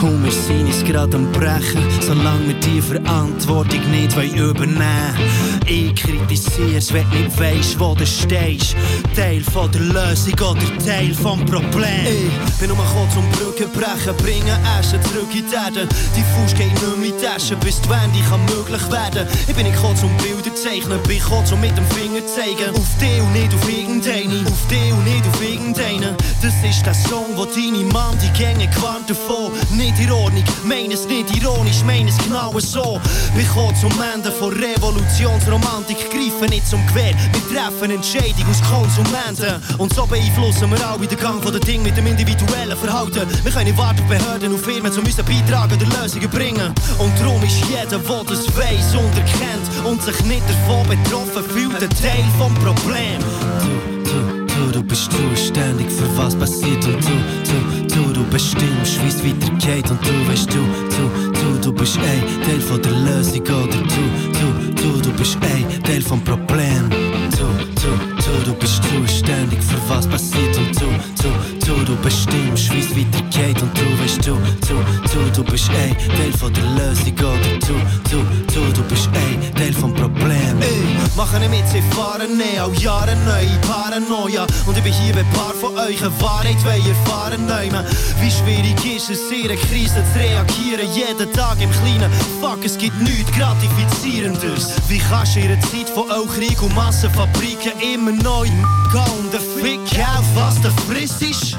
Und wir wir sind uns gerade am Brechen, solange wir die Verantwortung nicht übernehmen wollen. Ich kritisier's, wenn du nicht weisst, wo du stehst. Teil von der Lösung oder Teil vom Problem. Ich bin nur gekommen zum Brücken brechen, bringen Asche zurück in die Erde. Die Fuß geht nicht mehr in die Tasche, bis die Wende kann möglich werden. Ich bin nicht gekommen zum Bilder zeichnen, bin gekommen zum mit dem Finger zeigen. Auf die und nicht auf irgendeine, auf die und nicht auf irgendeine. Das ist der Song, wo deine Mann die Gänge gewarnt davon. Nicht in Ordnung, meine es nicht ironisch, meine es genau so. Wir kommen zum Ende von Revolutionsromantik, greifen nicht zum Gewehr. Wir treffen Entscheidung aus Konsumenten. Und so beeinflussen wir auch den Gang von den Dingen mit dem individuellen Verhalten. Wir können warten auf Behörden und Firmen, um unseren Beitrag der Lösungen bringen. Und darum ist jeder, der das weiss und erkennt und sich nicht davon betroffen fühlt, ein Teil vom Problem. Du, bist zuständig für was passiert und du, du, du, du bestimmst, wie es weitergeht und du weißt, du, du, du, du bist ein Teil von der Lösung oder du, du, du, du bist ein Teil vom Problem. Du, du, du, du bist zuständig für was passiert und du, du, du, du bestimmst, wie es weitergeht und du weißt, du, du, du, du bist ein Teil von der Lösung oder du, du, du, du bist ein Teil vom Problem. Ich mache nicht mit, sie fahren ne, auch Jahre neu, Paranoia und ich bin hier, ein paar von euch eine Wahrheit wollen erfahren nehmen. Wie schwierig ist es, einer Krise zu reagieren, jeden Tag im Kleinen. Fuck, es gibt nichts Gratifizierendes. Wie kannst du in Zeit von Krieg und Massenfabriken immer neu gehen und Fick auf, was der Friss ist?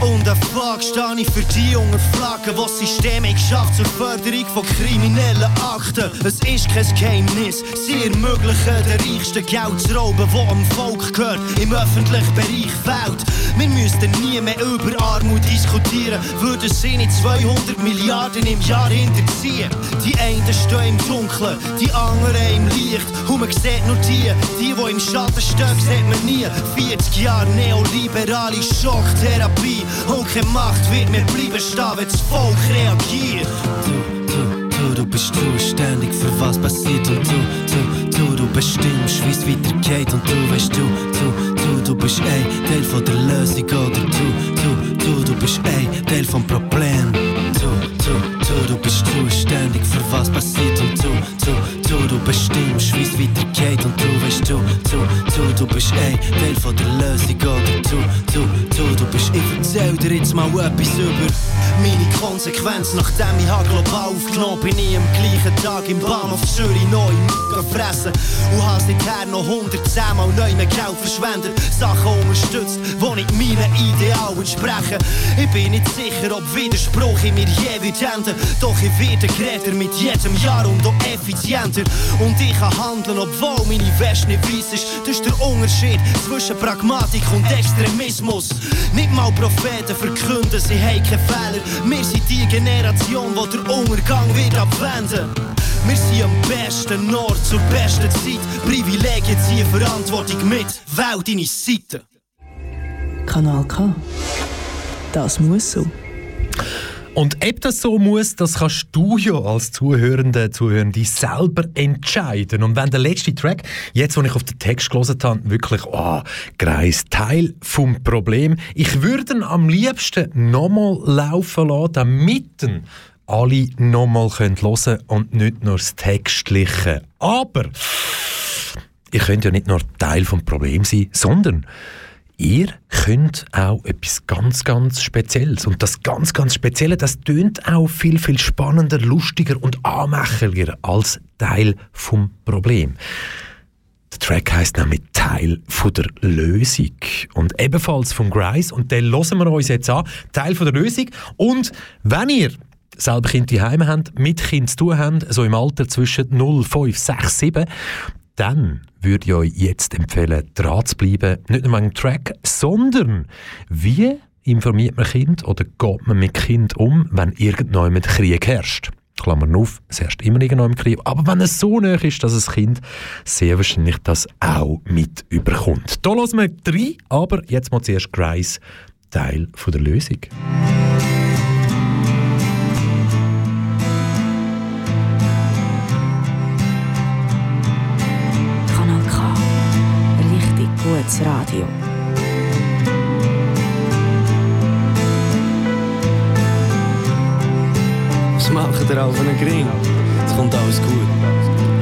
Und ein Fuck stehe ich für die jungen Flaggen, die das System geschafft zur Förderung von kriminellen Akten. Es ist kein Geheimnis, sie ermöglichen den reichsten Geld zu rauben, wo am Volk gehört, im öffentlichen Bereich fehlt. Wir müssten nie mehr über Armut diskutieren, würden sie nicht 200 Milliarden im Jahr hinterziehen. Die einen stehen im Dunkeln, die anderen im Licht. Und man sieht nur die, die, die im Schatten stehen, sieht man nie. 40 Jahre neoliberale Schocktherapie. Und keine Macht wird mehr bleiben stehen, wenn das Volk reagiert. Du, du, du bist zuständig für was passiert und du, du, du, du bestimmst, wie es weitergeht und du weißt, du, du, du, du bist ein Teil von der Lösung oder du, du, du, du bist ein Teil vom Problem. Du, du, bist zuständig für was passiert und du, du, du, du bestimmst, wie es weitergeht und du weißt, du, du, du, du bist ein Teil von der Lösung oder du, du, du, du bist. Ich erzähl dir jetzt mal etwas über meine Konsequenz, nachdem ich habe global aufgenommen bin ich am gleichen Tag im Bahnhof Zürich neu gefressen und habe seither noch 110 Mal neu mehr Geld verschwendet, Sachen unterstützt, die nicht meinen Idealen entsprechen. Ich bin nicht sicher, ob Widerspruch in mir je wird enden, doch ich werde geredet mit jedem Jahr und auch effizienter. Und ich kann handeln, obwohl meine Weste nicht weiss ist. Das ist der Unterschied zwischen Pragmatik und Extremismus. Nicht mal Propheten verkünden, sie haben keine Fehler. Wir sind die Generation, die der Untergang wird abwenden. Wir sind am besten Ort zur besten Zeit. Privilegien ziehen Verantwortung mit. Wähl deine Seite. Kanal K. Das muss so. Und ob das so muss, das kannst du ja als Zuhörende, Zuhörende selber entscheiden. Und wenn der letzte Track, jetzt, wo ich auf den Text gelesen habe, wirklich, oh, Greis, Teil vom Problem, ich würde ihn am liebsten nochmal laufen lassen, damit alle nochmal hören können und nicht nur das Textliche. Aber ihr könnt ja nicht nur Teil vom Problem sein, sondern ihr könnt auch etwas ganz, ganz Spezielles. Und das ganz, ganz Spezielle, das tönt auch viel, viel spannender, lustiger und anmächerlicher als Teil vom Problem. Der Track heißt nämlich Teil von der Lösung und ebenfalls vom Grice und den hören wir uns jetzt an. Teil von der Lösung und wenn ihr selber Kinder daheim habt, mit Kind zu tun habt, so im Alter zwischen 0, 5, 6, 7, dann würde ich euch jetzt empfehlen, dran zu bleiben. Nicht nur wegen Track, sondern wie informiert man Kind oder geht man mit Kind um, wenn irgendjemand Krieg herrscht. Klammern auf, es herrscht immer irgendjemand Krieg, aber wenn es so nah ist, dass das Kind sehr wahrscheinlich das auch mit überkommt. Da lassen wir drei, aber jetzt mal zuerst Grice, Teil von der Lösung. Richtig gutes Radio. mache dir auf einen Gring. Es kommt alles gut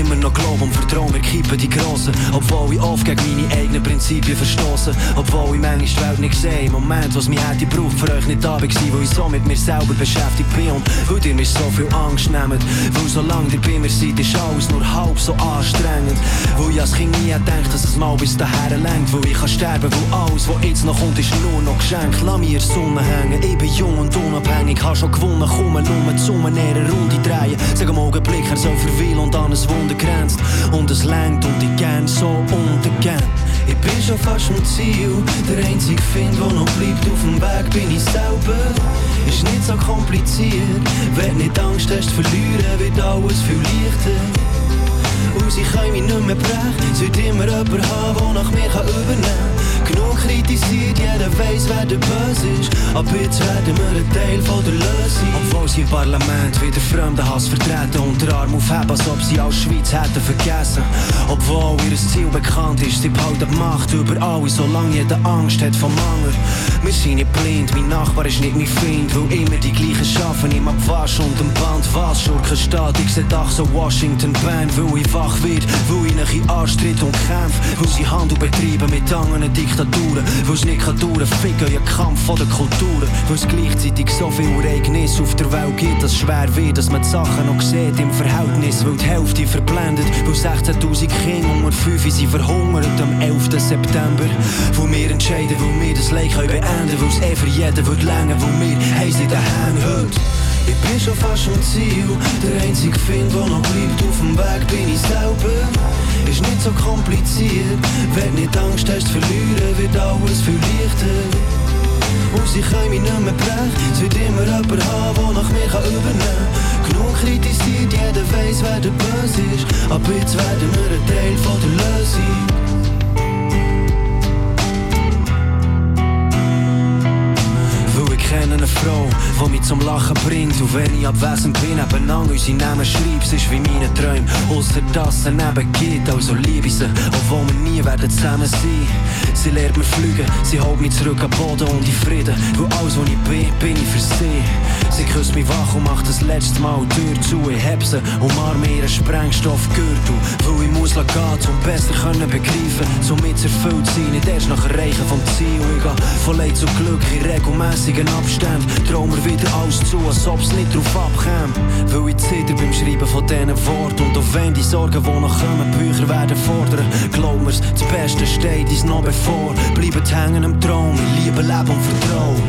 immer noch Glaube und Vertrauen, wir kippen die Grossen. Obwohl ich oft gegen meine eigenen Prinzipien verstoßen. Obwohl ich manchmal die Welt nicht sehe. Im Moment, was mich hätte gebraucht, für euch nicht da war, weil ich so mit mir selber beschäftigt bin. Und weil ihr mir so viel Angst nehmt. Weil solange ihr bei mir seid, ist alles nur halb so anstrengend. Weil ich als Kind nie gedacht, dass es mal bis dahin lenkt. Weil ich kann sterben, weil alles, was jetzt noch kommt, ist nur noch Geschenk. Lass mir Sonne hängen, ich bin jung und unabhängig. Hab schon gewonnen, komme nur zu einer Runde drehen. Sag am Augenblick, er soll verweilen und an ein Wunder grenzt und es lenkt und ich gern so untergern. Ich bin schon fast am Ziel, der einzige Find, der noch bleibt auf dem Weg, bin ich selber. Ist nicht so kompliziert, wenn nicht Angst hast, verlieren wird alles viel leichter. Und sie können mich nicht mehr brechen, sollte immer jemand haben, der nach mir übernehmen kann. Genug kritisiert, jeder weiss, wer der Böse ist. Ab jetzt werden wir ein Teil von der Lösung. Obwohl sie im Parlament wieder fremden Hass vertreten und den Arm aufheben, als ob sie aus Schweiz hätten vergessen. Obwohl ihr Ziel bekannt ist, sie behalten Macht über alle, solange jeder Angst hat vom Mangel. Wir sind nicht blind, mein Nachbar ist nicht mein Freund, weil immer die gleichen schaffen, im Abwasch und am Band was. Schurken steht, ich seh doch so Washington Band, weil ich wach wird, weil ich in Anstritt und kämpf, weil sie Handel betreiben mit anderen Diktaturen, weil es nicht kann dauern, ficken, ja Kampf von der Kulturen, weil es gleichzeitig so viel Ereignisse auf der Welt gibt, dass es schwer wird, dass man die Sachen noch sieht im Verhältnis, weil die Hälfte verblendet, weil 16'000 Kinder unter 5 sind verhungert am 11. September, wo wir entscheiden, wo wir das Leid beenden können, weil es eh für jeden wird länger, wo wir in den Händen heute. Ich bin schon fast am Ziel, der einzige Find, der noch bleibt auf dem Weg, bin ich selber ist nicht so kompliziert. Wenn nicht Angst hast verlieren, wird alles viel leichter. Und sie können mich nicht mehr brechen, es wird immer jemand haben, der nach mir kann kann. Genug kritisiert, jeder weiss, wer der Böse ist. Aber jetzt werden wir ein Teil von der Lösung. Kenne eine Frau, die mich zum Lachen bringt. Und wenn ich abwesend bin, nebenan unsere Namen schreibst, ist wie meine Träume. Außer dass es neben geht, also liebe sie, obwohl wir nie werden zusammen sein. Sie lehrt mir fliegen, sie holt mich zurück am Boden und in Frieden. Wo alles, wo ich bin, bin ich für sie. Sie küsst mich wach und macht das letzte Mal die Tür zu. Ich heb sie, umarme ihren Sprengstoffgürtel. Weil ich muss gehen, um besser können begreifen, somit erfüllt sein, nicht erst nach Erreichen vom Ziel. Ich gehe von Leid zu Glück in regelmäßigen Abständen. Trau mir wieder alles zu, als ob's nicht drauf abkäme. Weil ich zitter beim Schreiben von diesen Worten. Und auch wenn die Sorgen, die noch kommen, Bücher werden fordern. Glaub mir's, das Beste steht uns noch bevor. Bleiben hängen am Traum, liebe Leben und Vertrauen.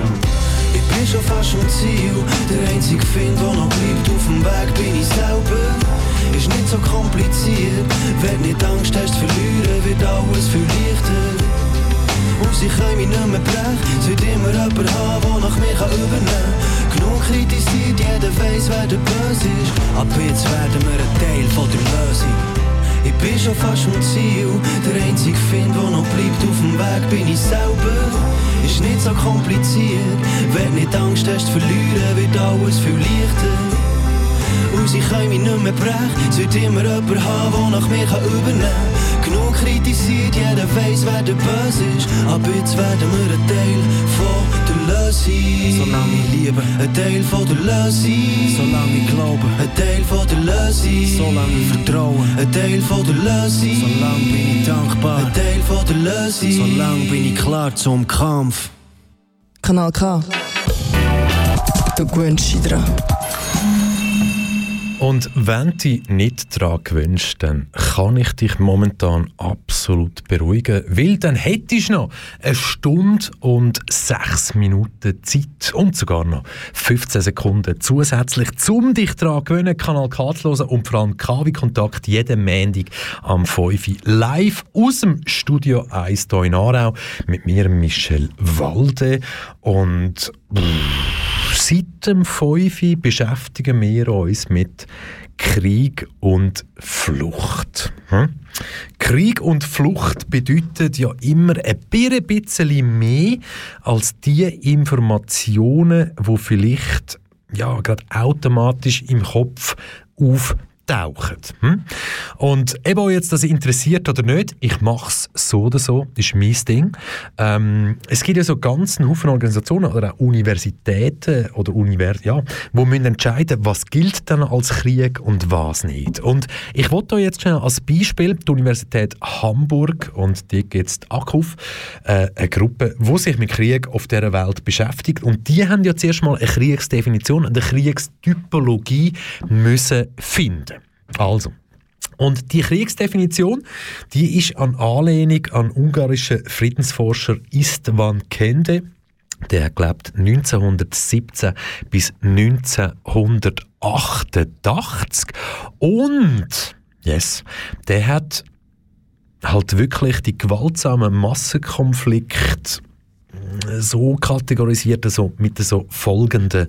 Ich bin schon fast am Ziel, der einzige Find, der noch bleibt auf dem Weg, bin ich selber. Ist nicht so kompliziert, wenn nicht Angst hast verlieren, wird alles viel leichter. Und sie können mich nicht mehr brechen, es wird immer jemand haben, der nach mir kann übernehmen kann. Genug kritisiert, jeder weiss, wer der Böse ist. Ab jetzt werden wir ein Teil von der Lösung. Ich bin schon fast am Ziel, der einzige Find, der noch bleibt auf dem Weg, bin ich selber. Ist nicht so kompliziert, wenn nicht Angst hast verlieren, wird alles viel leichter. Und sie können mich nicht mehr brechen, es wird immer jemand haben, der nach mir kann übernehmen kann. Genug kritisiert, jeder weiss, wer der Böse ist. Aber jetzt werden wir ein Teil von der Lösung. Solange ich liebe, ein Teil von der Lösung. Solange ich glaube, ein Teil von der Lösung. Solange ich vertraue, ein Teil von der Lösung. Solange bin ich dankbar, ein Teil von der Lösung. Solange bin ich klar zum Kampf. Kanal K. Du gewöhnst dich dran. Und wenn du dich nicht daran gewünscht, dann kann ich dich momentan absolut beruhigen, weil dann hättest du noch eine Stunde und sechs Minuten Zeit und sogar noch 15 Sekunden zusätzlich, um dich daran zu gewöhnen, Kanal K zu hören und vor allem KW Kontakt jeden Montag am 5 Uhr. Live aus dem Studio 1 hier in Aarau mit mir, Michel Walde. Und Seit dem 5 beschäftigen wir uns mit Krieg und Flucht. Hm? Krieg und Flucht bedeutet ja immer ein bisschen mehr als die Informationen, wo vielleicht ja gerade automatisch im Kopf auftauchen eintauchen. Hm? Und ob jetzt das interessiert oder nicht, ich mache es so oder so, das ist mein Ding. Ähm, es gibt ja so ganz einen Haufen Organisationen oder auch Universitäten oder Univers ja, wo müssen entscheiden, was gilt dann als Krieg und was nicht. Und ich wollte euch jetzt schnell als Beispiel die Universität Hamburg und die gibt es AKUF, äh, eine Gruppe, die sich mit Krieg auf dieser Welt beschäftigt und die haben ja zuerst mal eine Kriegsdefinition, eine Kriegstypologie müssen finden. Also, und die Kriegsdefinition, die ist an Anlehnung an ungarischen Friedensforscher Istvan Kende. Der gelebt 1917 bis 1988 und yes, der hat halt wirklich die gewaltsamen Massenkonflikte so kategorisiert, so mit so folgenden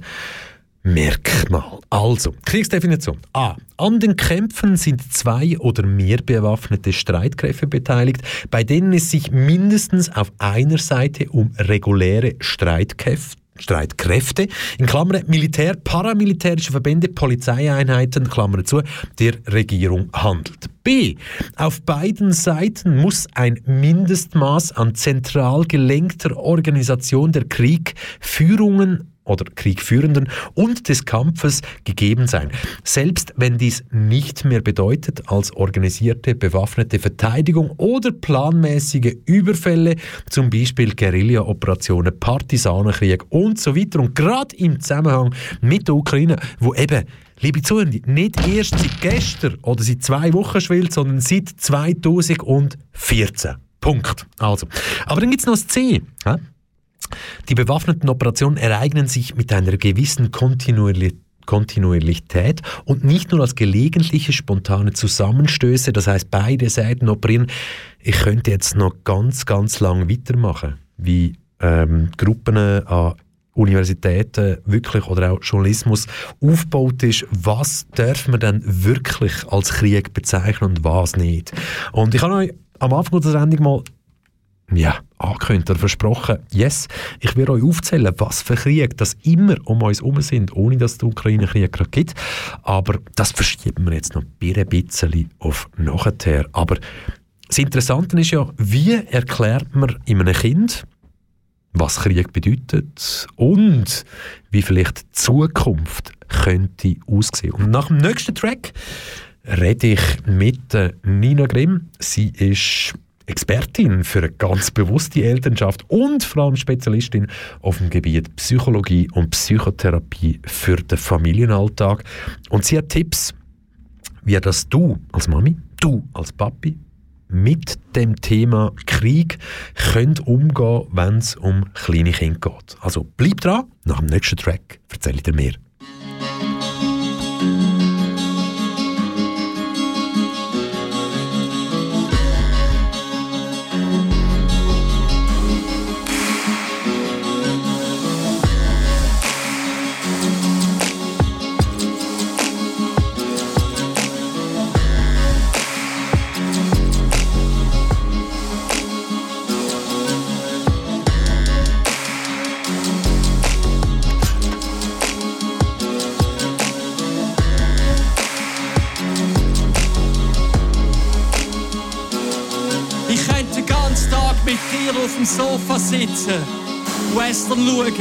Merkmal. Also, Kriegsdefinition. A. An den Kämpfen sind zwei oder mehr bewaffnete Streitkräfte beteiligt, bei denen es sich mindestens auf einer Seite um reguläre Streitkräfte Streitkräfte, in Klammern Militär, paramilitärische Verbände, Polizeieinheiten, Klammern zu, der Regierung handelt. B. Auf beiden Seiten muss ein Mindestmaß an zentral gelenkter Organisation der Kriegführungen oder Kriegführenden und des Kampfes gegeben sein, selbst wenn dies nicht mehr bedeutet als organisierte bewaffnete Verteidigung oder planmäßige Überfälle, zum Beispiel Guerilla-Operationen, Partisanenkrieg und so weiter. Und gerade im Zusammenhang mit der Ukraine, wo eben Liebe Zuhörer, nicht erst seit gestern oder seit zwei Wochen schwillt, sondern seit 2014. Punkt. Also. Aber dann gibt es noch das C. Die bewaffneten Operationen ereignen sich mit einer gewissen Kontinuität Kontinuität und nicht nur als gelegentliche spontane Zusammenstöße, das heißt beide Seiten operieren. Ich könnte jetzt noch ganz, ganz lang weitermachen, wie ähm, Gruppen an Universitäten wirklich oder auch Journalismus aufgebaut ist, was darf man denn wirklich als Krieg bezeichnen und was nicht. Und ich habe euch am Anfang der Sendung mal ja, angekündigt oder versprochen, yes, ich werde euch aufzählen, was für Kriege das immer um uns herum sind, ohne dass es den Ukraine-Krieg gerade gibt. Aber das verschieben wir jetzt noch ein bisschen auf nachher. Aber das Interessante ist ja, wie erklärt man einem Kind, was Krieg bedeutet und wie vielleicht die Zukunft könnte aussehen. Und nach dem nächsten Track rede ich mit Nina Grimm. Sie ist Expertin für eine ganz bewusste Elternschaft und vor allem Spezialistin auf dem Gebiet Psychologie und Psychotherapie für den Familienalltag. Und sie hat Tipps, wie das du als Mami, du als Papi mit dem Thema Krieg könnt umgehen, wenn es um kleine Kinder geht. Also bleib dran, nach dem nächsten Track erzähle ich dir mehr. Dem Sofa sitzen, Western schauen,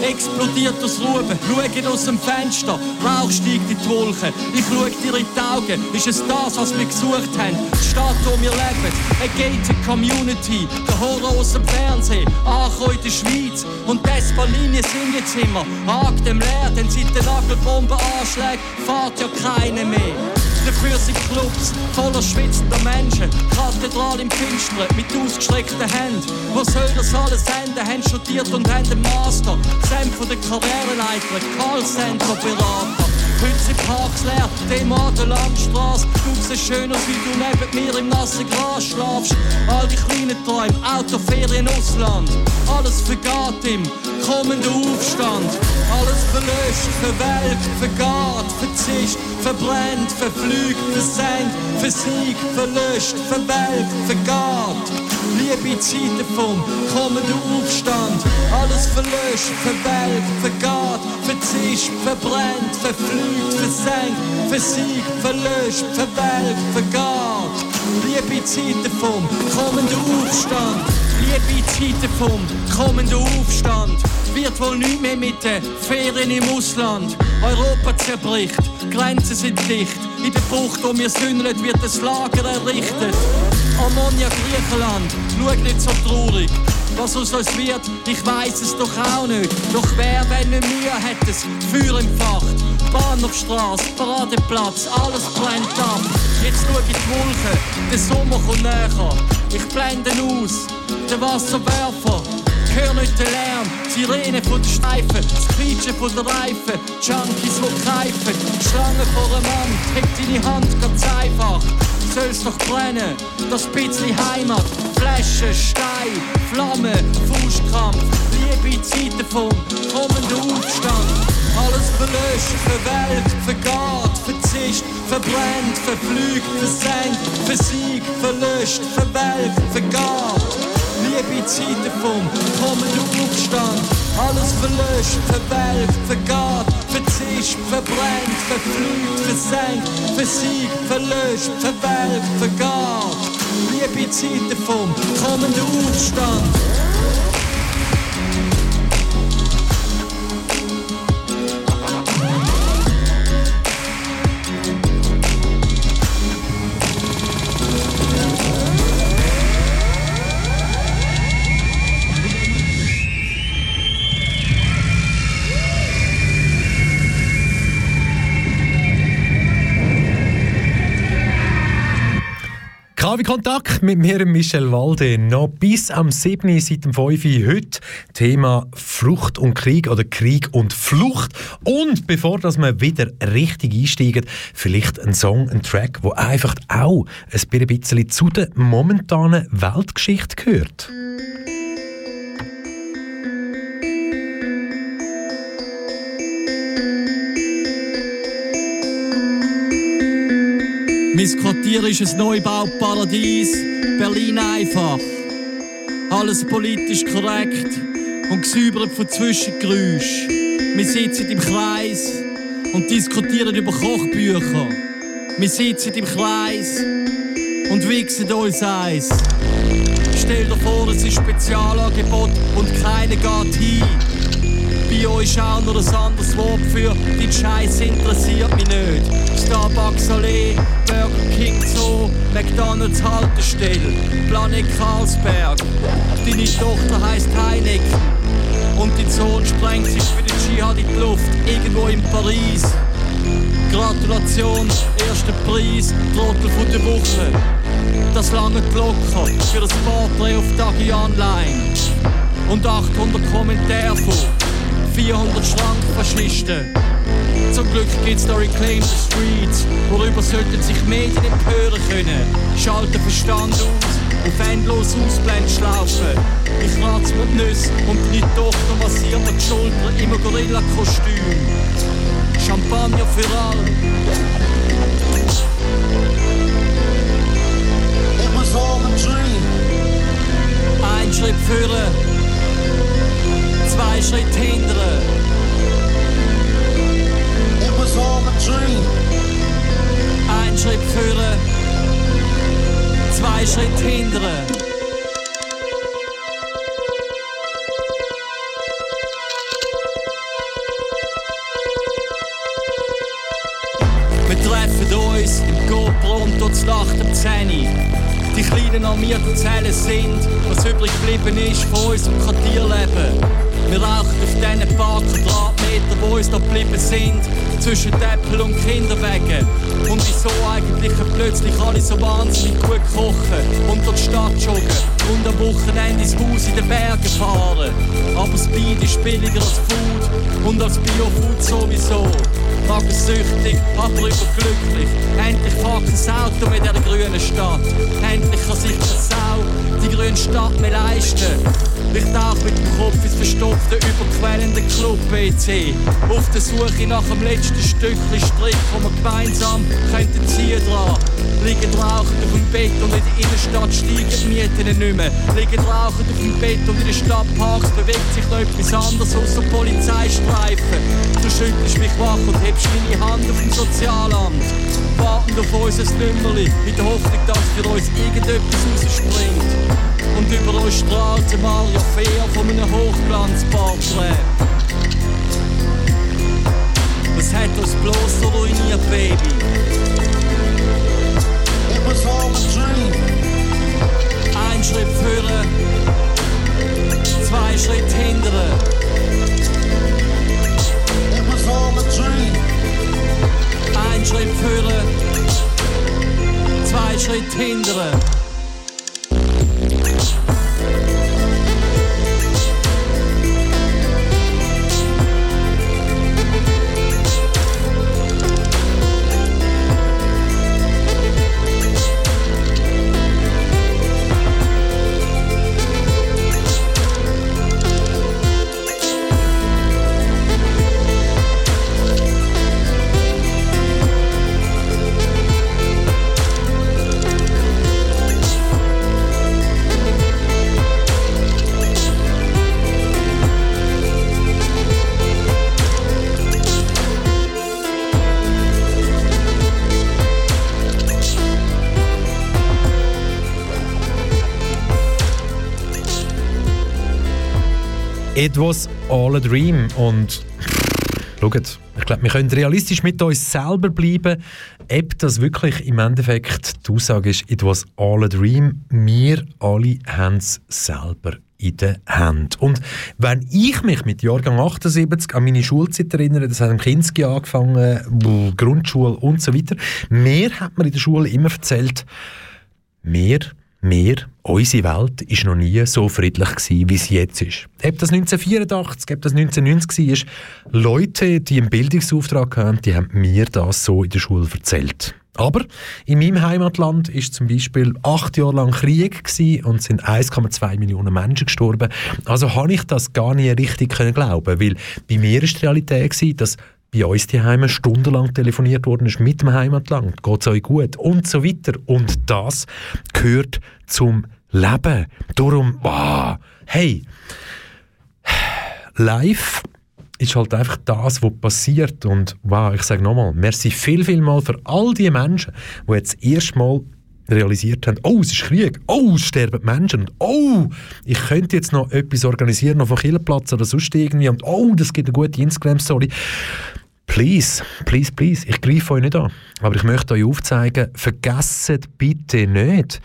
explodiert das Ruben, schauen aus dem Fenster, Rauch steigt in die Wolken, ich schaue dir in die Augen, ist es das, was wir gesucht haben, die Stadt, wo wir leben, eine gated Community, der Horror aus dem Fernsehen, Aachen in der Schweiz. Und die S-Bahn-Linien sind jetzt immer arg dem leer, denn seit den Nagelbombenanschlägen fährt ja keine mehr. Dafür sind Clubs voller schwitzender Menschen. Kathedral im Finstern mit ausgestreckten Händen. Was soll das alles enden? Haben studiert und haben den Master. Sam von der Karriereleiter, Callcenter-Berater. Heute sind Parks leer, Demo an der Landstraße. Du siehst schön aus, wie du neben mir im nassen Gras schlafst. All die kleinen Träume, Autoferien, Ausland. Alles vergeht im kommenden Aufstand. Alles verlöscht, verwelkt, vergeht, verzischt, verbrennt, verflügt, versenkt, versiegt, verlöscht, verwelkt, vergeht. Liebe Zeiten vom kommenden Aufstand. Alles verlöscht, verwelkt, vergeht, verzischt, verbrennt, verflügt, versenkt, versiegt, verlöscht, verwelkt, vergart. Liebe Zeiten vom kommenden Aufstand, liebe Zeiten vom kommenden Aufstand, wird wohl nicht mehr mit den Ferien im Ausland. Europa zerbricht, Grenzen sind dicht, in der Bucht, wo wir sündeln, wird das Lager errichtet. Ammonia Griechenland, schau nicht so traurig. Was aus uns wird, ich weiß es doch auch nicht. Doch wer, wenn nicht Mühe hat, es Feuer entfacht. Bahnhofstrasse, Paradeplatz, alles brennt ab. Jetzt schau ich die Wolken, der Sommer kommt näher. Ich blende aus, der Wasserwerfer. Hör nicht den Lärm, Sirene von den Steifen, das Quietschen von der Reifen, Junkies, die greifen, Schlange vor einem Mann, heb deine Hand ganz einfach soll's doch brennen, das bisschen Heimat, Flasche, Stein, Flamme, Faustkampf, Liebe Zeiten vom kommenden Aufstand. Alles verlöscht, verwelkt, vergaht, verzischt, verbrennt, verflügt, versenkt, versiegt, verlöscht, verwelkt, vergaht. Liebe Zeiten vom kommenden Aufstand. Alles verlöscht, verwelkt, vergaht, verzischt, verbrennt, verflügt, versenkt, versiegt, verlöscht, verwelkt, vergaht. Liebe Zeiten vom kommenden Aufstand. KW Kontakt mit mir, Michel Walde. Noch bis am 7. seit dem 5. heute Thema Flucht und Krieg oder Krieg und Flucht. Und bevor dass wir wieder richtig einsteigen, vielleicht ein Song, ein Track, wo einfach auch ein bisschen zu der momentanen Weltgeschichte gehört. Mein Quartier ist ein Neubauparadies, Berlin einfach. Alles politisch korrekt und gesäubert von Zwischengeräuschen. Wir sitzen im Kreis und diskutieren über Kochbücher. Wir sitzen im Kreis und wichsen uns eins. Stell dir vor, es ist Spezialangebot und keiner geht hin. Bei euch auch nur ein anderes Wort für die Scheiß interessiert mich nicht. Starbucks Allee, Burger King Zoo, McDonalds Haltestelle, Planet Karlsberg. Deine Tochter heißt Heineken und dein Sohn sprengt sich für den Dschihad in die Luft, irgendwo in Paris. Gratulation, erster Preis, Trottel von der Woche. Das lange locker für das Porträt auf Dagi Online. Und 800 Kommentare von 400 Schrankfaschisten. Zum Glück gibt's da Reclaim the Streets, worüber sollten sich Medien empören können. Schalten Verstand aus, auf endlos Ausblendschlaufen. Ich rat's die Nüsse und die Tochter massiert mir die Schulter im Gorilla-Kostüm. Champagner für alle. It was all a dream. Ein Schritt führen, zwei Schritte hindern. It was all a dream. Ein Schritt führen, zwei Schritte hindern. Im GoPro und dort lacht am 10. Die kleinen armierten Zellen sind, was übrig geblieben ist von unserem Quartierleben. Wir rauchen auf diesen paar Quadratmetern, wo uns da geblieben sind, zwischen Äpfel und Kinderwegen. Und wieso eigentlich plötzlich alle so wahnsinnig gut kochen und durch die Stadt joggen und am Wochenende ins Haus in den Bergen fahren. Aber das Bein ist billiger als Food und als Biofood sowieso. Magersüchtig, aber überglücklich. Endlich fährt ein Auto mit dieser grünen Stadt. Endlich kann sich eine Sau die grüne Stadt mehr leisten. Ich tauche mit dem Kopf ins verstopfte, überquellende Club-WC. Auf der Suche nach dem letzten Stückchen Strick, wo wir gemeinsam könnten ziehen dran. Liegen rauchend auf dem Bett und in der Innenstadt steigen die Mieten nicht mehr. Liegen rauchend auf dem Bett und in den Stadtparks bewegt sich noch etwas anderes außer Polizeistreifen. schüttelst mich wach und hebst meine Hand auf dem Sozialamt. Warten auf unser Nümmerli, in der Hoffnung, dass für uns irgendetwas rausspringt. Und über uns strahlt Maria Fair von einem Hochglanzporträt. Was hat uns bloß so ruiniert, Baby? It was all a dream. Ein Schritt führen, zwei Schritt hindern. It was all a dream. Ein Schritt führen, zwei Schritt hindern. Thank you. It was all a dream. Und schaut, ich glaube, wir können realistisch mit uns selber bleiben. Ob das wirklich im Endeffekt die Aussage ist, it was all a dream, wir alle haben es selber in der Hand. Und wenn ich mich mit Jahrgang 78 an meine Schulzeit erinnere, das hat im Kinski angefangen, Grundschule und so weiter, mir hat man in der Schule immer erzählt, wir wir, unsere Welt, ist noch nie so friedlich gewesen, wie sie jetzt ist. Ob das 1984, ob das 1990 war, Leute, die einen Bildungsauftrag haben, die haben mir das so in der Schule erzählt. Aber in meinem Heimatland ist zum Beispiel acht Jahre lang Krieg und sind 1,2 Millionen Menschen gestorben. Also habe ich das gar nicht richtig glauben, weil bei mir ist die Realität dass bei uns die Heime stundenlang telefoniert worden ist mit dem Heimatland, geht es euch gut und so weiter. Und das gehört zum Leben. Darum, wow, hey, live ist halt einfach das, was passiert. Und wow, ich sage nochmal, merci viel, viel mal für all die Menschen, die jetzt erstmal realisiert haben, oh, es ist Krieg, oh, es sterben Menschen und oh, ich könnte jetzt noch etwas organisieren auf einem Killerplatz oder sonst irgendwie und oh, das gibt eine gute Instagram-Story. Please, please, please, ich greife euch nicht an, aber ich möchte euch aufzeigen, vergesst bitte nicht,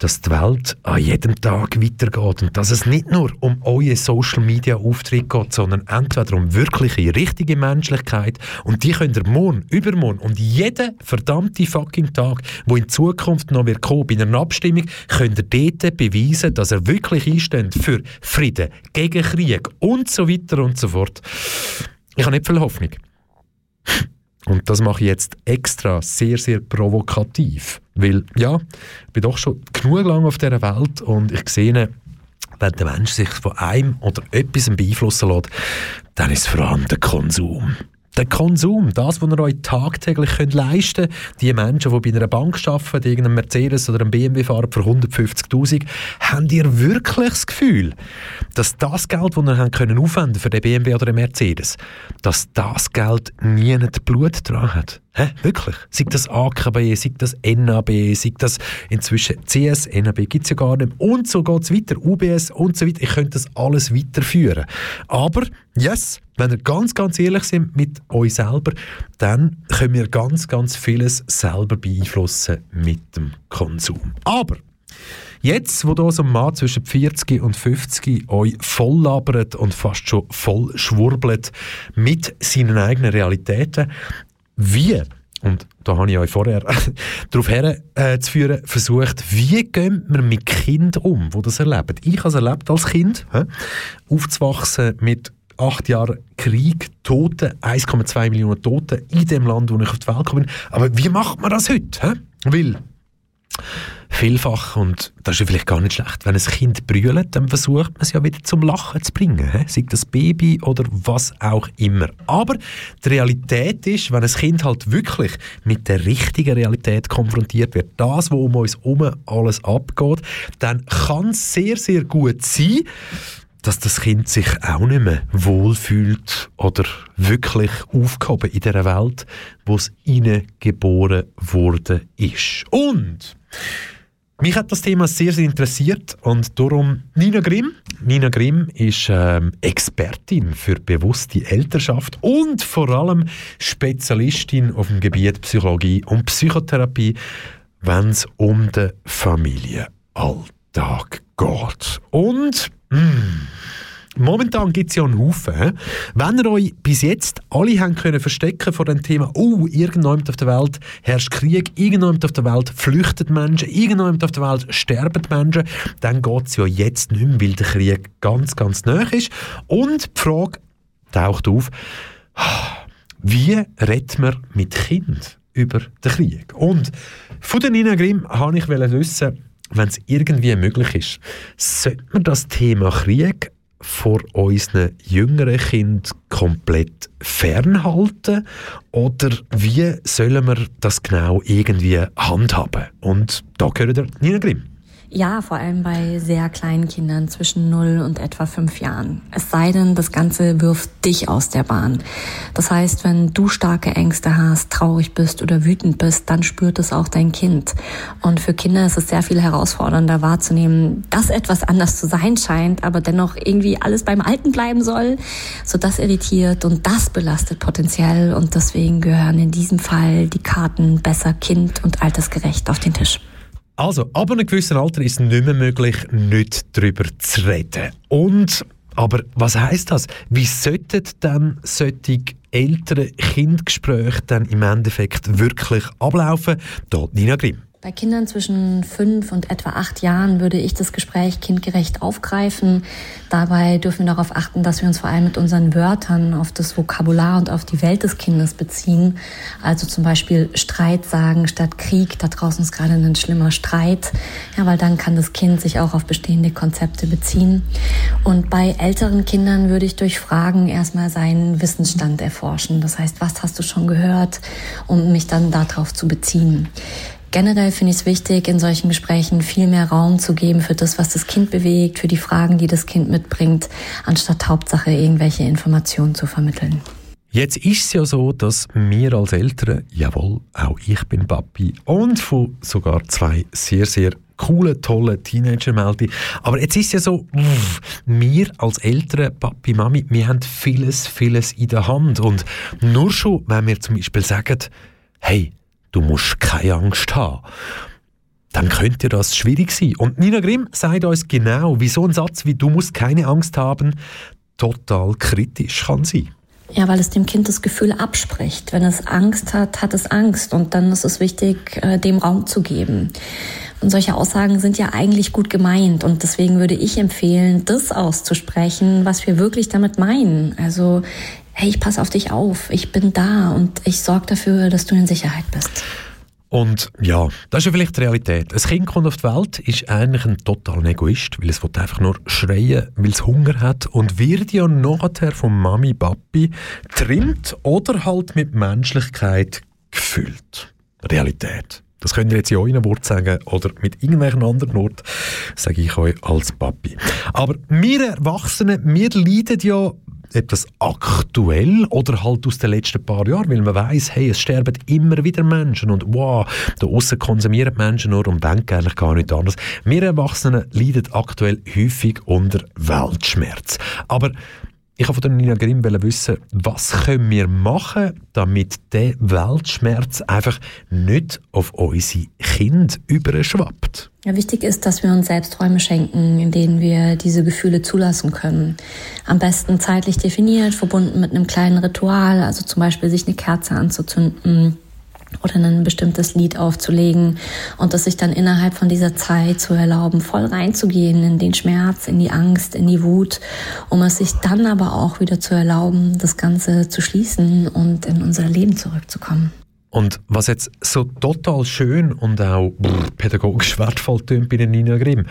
dass die Welt an jedem Tag weitergeht und dass es nicht nur um euren Social Media Auftritt geht, sondern entweder um wirkliche, richtige Menschlichkeit und die könnt ihr morgen, übermorgen und jeden verdammten fucking Tag, wo in Zukunft noch wird kommen, bei einer Abstimmung, könnt ihr dort beweisen, dass ihr wirklich einsteht für Frieden, gegen Krieg und so weiter und so fort. Ich habe nicht viel Hoffnung. Und das mache ich jetzt extra sehr, sehr provokativ. Weil, ja, ich bin doch schon genug lang auf dieser Welt und ich sehe, wenn der Mensch sich von einem oder etwas beeinflussen lässt, dann ist es vor allem der Konsum. Der Konsum, das, was ihr euch tagtäglich könnt leisten könnt, die Menschen, die bei einer Bank arbeiten, irgendeinem Mercedes oder einem BMW fahren für 150'000, habt ihr wirklich das Gefühl, dass das Geld, das ihr habt können aufwenden für den BMW oder den Mercedes, dass das Geld nie Blut dran hat? Hä? Wirklich? Sei das AKB, sei das NAB, sei das inzwischen CS, NAB gibt es ja gar nicht. Und so geht es weiter, UBS und so weiter. Ich könnte das alles weiterführen. Aber, yes, wenn wir ganz, ganz ehrlich sind mit euch selber, dann können wir ganz, ganz vieles selber beeinflussen mit dem Konsum. Aber Jetzt, wo da so ein Mann zwischen 40 und 50 euch voll labert und fast schon voll schwurbelt mit seinen eigenen Realitäten, wie und da habe ich euch vorher darauf herzuführen äh, versucht, wie gehen wir mit Kindern um, die das erleben. Ich habe es erlebt als Kind, he? aufzuwachsen mit acht Jahren Krieg, Tote, 1,2 Millionen Tote in dem Land, wo ich auf die Welt gekommen bin. Aber wie macht man das heute? He? Weil vielfach, und das ist ja vielleicht gar nicht schlecht, wenn ein Kind brüllt, dann versucht man es ja wieder zum Lachen zu bringen. He? Sei das Baby oder was auch immer. Aber die Realität ist, wenn ein Kind halt wirklich mit der richtigen Realität konfrontiert wird, das, was um uns herum alles abgeht, dann kann es sehr, sehr gut sein, dass das Kind sich auch nicht mehr wohlfühlt oder wirklich aufgehoben in dieser Welt, wo es geboren worden ist. Und mich hat das Thema sehr, sehr interessiert und darum Nina Grimm. Nina Grimm ist ähm, Expertin für bewusste Elternschaft und vor allem Spezialistin auf dem Gebiet Psychologie und Psychotherapie, wenn es um den Familienalltag geht. Und mh, hm, Momentan gibt es ja einen Haufen. Wenn ihr euch bis jetzt alle haben können verstecken vor dem Thema, oh, irgendjemand auf der Welt herrscht Krieg, irgendjemand auf der Welt flüchtet Menschen, irgendjemand auf der Welt sterben Menschen, dann geht es ja jetzt nicht mehr, weil der Krieg ganz, ganz nah ist. Und die Frage taucht auf, wie redet man mit Kind über den Krieg? Und von der Nina Grimm wollte ich wissen, wenn es irgendwie möglich ist, sollte man das Thema Krieg vor unseren jüngeren Kindern komplett fernhalten? Oder wie sollen wir das genau irgendwie handhaben? Und da gehört der Nina Grimm. Ja, vor allem bei sehr kleinen Kindern zwischen 0 und etwa 5 Jahren. Es sei denn, das Ganze wirft dich aus der Bahn. Das heißt, wenn du starke Ängste hast, traurig bist oder wütend bist, dann spürt es auch dein Kind. Und für Kinder ist es sehr viel herausfordernder wahrzunehmen, dass etwas anders zu sein scheint, aber dennoch irgendwie alles beim Alten bleiben soll. So das irritiert und das belastet potenziell. Und deswegen gehören in diesem Fall die Karten besser kind- und altersgerecht auf den Tisch. Also, ab einem gewissen Alter ist es nicht mehr möglich, nicht darüber zu reden. Und, aber was heißt das? Wie sollten dann solche ältere Kindgespräche dann im Endeffekt wirklich ablaufen? Dort Nina Grimm. Bei Kindern zwischen fünf und etwa acht Jahren würde ich das Gespräch kindgerecht aufgreifen. Dabei dürfen wir darauf achten, dass wir uns vor allem mit unseren Wörtern auf das Vokabular und auf die Welt des Kindes beziehen. Also zum Beispiel Streit sagen statt Krieg. Da draußen ist gerade ein schlimmer Streit. Ja, weil dann kann das Kind sich auch auf bestehende Konzepte beziehen. Und bei älteren Kindern würde ich durch Fragen erstmal seinen Wissensstand erforschen. Das heißt, was hast du schon gehört, um mich dann darauf zu beziehen. Generell finde ich es wichtig, in solchen Gesprächen viel mehr Raum zu geben für das, was das Kind bewegt, für die Fragen, die das Kind mitbringt, anstatt Hauptsache irgendwelche Informationen zu vermitteln. Jetzt ist es ja so, dass wir als Eltern, jawohl, auch ich bin Papi und von sogar zwei sehr, sehr coole, tolle Teenager melde. Aber jetzt ist es ja so, wir als Eltern, Papi, Mami, wir haben vieles, vieles in der Hand. Und nur schon, wenn wir zum Beispiel sagen, hey, du musst keine Angst haben, dann könnte das schwierig sein. Und Nina Grimm sagt uns genau, wie so ein Satz wie du musst keine Angst haben, total kritisch kann sein. Ja, weil es dem Kind das Gefühl abspricht. Wenn es Angst hat, hat es Angst. Und dann ist es wichtig, äh, dem Raum zu geben. Und solche Aussagen sind ja eigentlich gut gemeint. Und deswegen würde ich empfehlen, das auszusprechen, was wir wirklich damit meinen. Also hey, ich passe auf dich auf, ich bin da und ich sorge dafür, dass du in Sicherheit bist. Und ja, das ist ja vielleicht die Realität. Ein Kind kommt auf die Welt, ist eigentlich ein totaler Egoist, weil es einfach nur schreien, weil es Hunger hat und wird ja nachher von Mami, Papi trimmt oder halt mit Menschlichkeit gefüllt. Realität. Das könnt ihr jetzt in euren Worten sagen oder mit irgendwelchen anderen Worten, sage ich euch als Papi. Aber wir Erwachsenen, wir leiden ja etwas aktuell oder halt aus den letzten paar Jahren, weil man weiß, hey, es sterben immer wieder Menschen und wow, da außen konsumieren Menschen nur und denken eigentlich gar nicht anders. Wir Erwachsenen leiden aktuell häufig unter Weltschmerz. Aber ich habe von Nina Grimm wissen, was können wir machen, damit der Weltschmerz einfach nicht auf unsere Kinder überschwappt. Ja, wichtig ist, dass wir uns selbst Räume schenken, in denen wir diese Gefühle zulassen können. Am besten zeitlich definiert, verbunden mit einem kleinen Ritual, also zum Beispiel sich eine Kerze anzuzünden oder ein bestimmtes Lied aufzulegen und es sich dann innerhalb von dieser Zeit zu erlauben, voll reinzugehen in den Schmerz, in die Angst, in die Wut, um es sich dann aber auch wieder zu erlauben, das Ganze zu schließen und in unser Leben zurückzukommen. Und was jetzt so total schön und auch pädagogisch wertvoll tönt bei den Nina Grimm,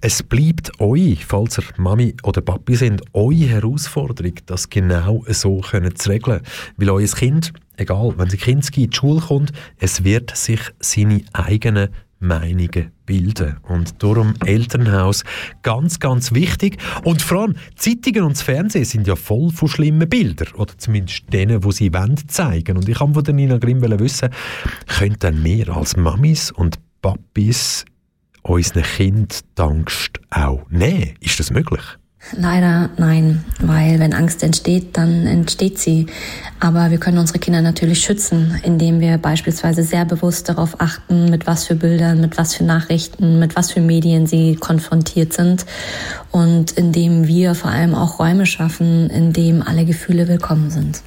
es bleibt euch, falls ihr Mami oder Papi sind, eure Herausforderung, das genau so zu regeln. Weil euer Kind, egal, wenn sie Kind in die Schule kommt, es wird sich seine eigenen Meinungen bilden. Und darum Elternhaus ganz, ganz wichtig. Und vor allem, Zeitungen und das Fernsehen sind ja voll von schlimmen Bildern. Oder zumindest denen, die sie wollen, zeigen. Und ich wollte von der Nina Grimm wissen, könnten wir als Mamis und Papis unseren Kind die Angst auch nehmen? Ist das möglich? Leider nein, weil wenn Angst entsteht, dann entsteht sie. Aber wir können unsere Kinder natürlich schützen, indem wir beispielsweise sehr bewusst darauf achten, mit was für Bildern, mit was für Nachrichten, mit was für Medien sie konfrontiert sind und indem wir vor allem auch Räume schaffen, in denen alle Gefühle willkommen sind.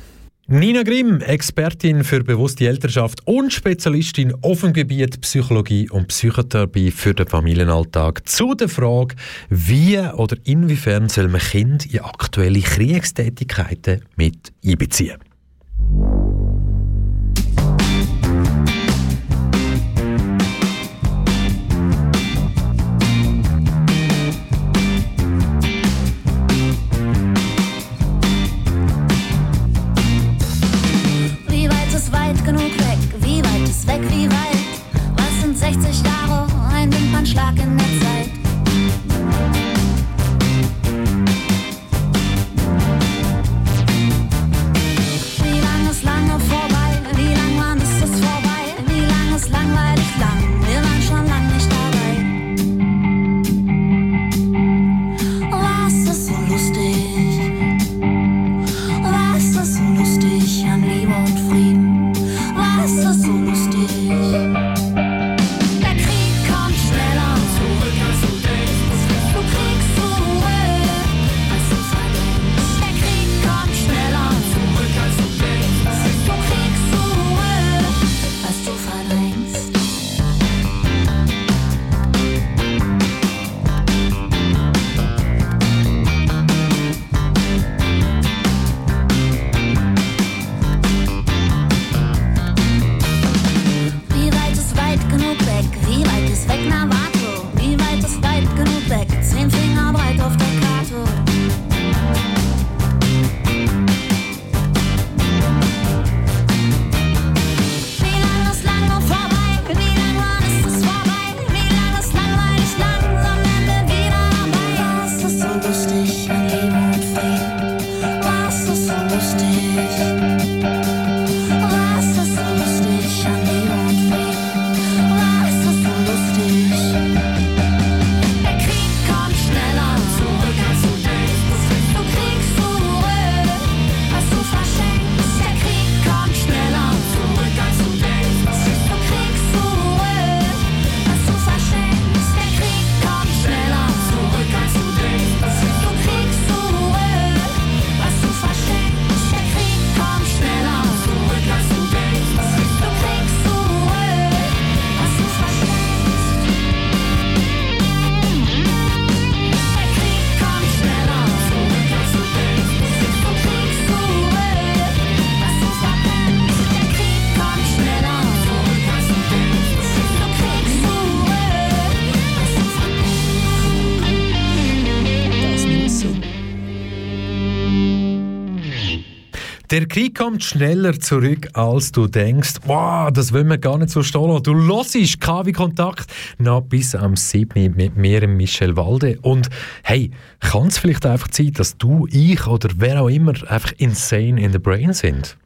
Nina Grimm, Expertin für bewusste Elternschaft und Spezialistin auf dem Gebiet Psychologie und Psychotherapie für den Familienalltag, zu der Frage, wie oder inwiefern soll man Kind in aktuelle Kriegstätigkeiten mit einbeziehen. Der Krieg kommt schneller zurück, als du denkst. Wow, das will man gar nicht so stehen Du hörst KW Kontakt noch bis am 7. mit mir, Michel Walde. Und hey, kann es vielleicht einfach sein, dass du, ich oder wer auch immer einfach insane in the brain sind?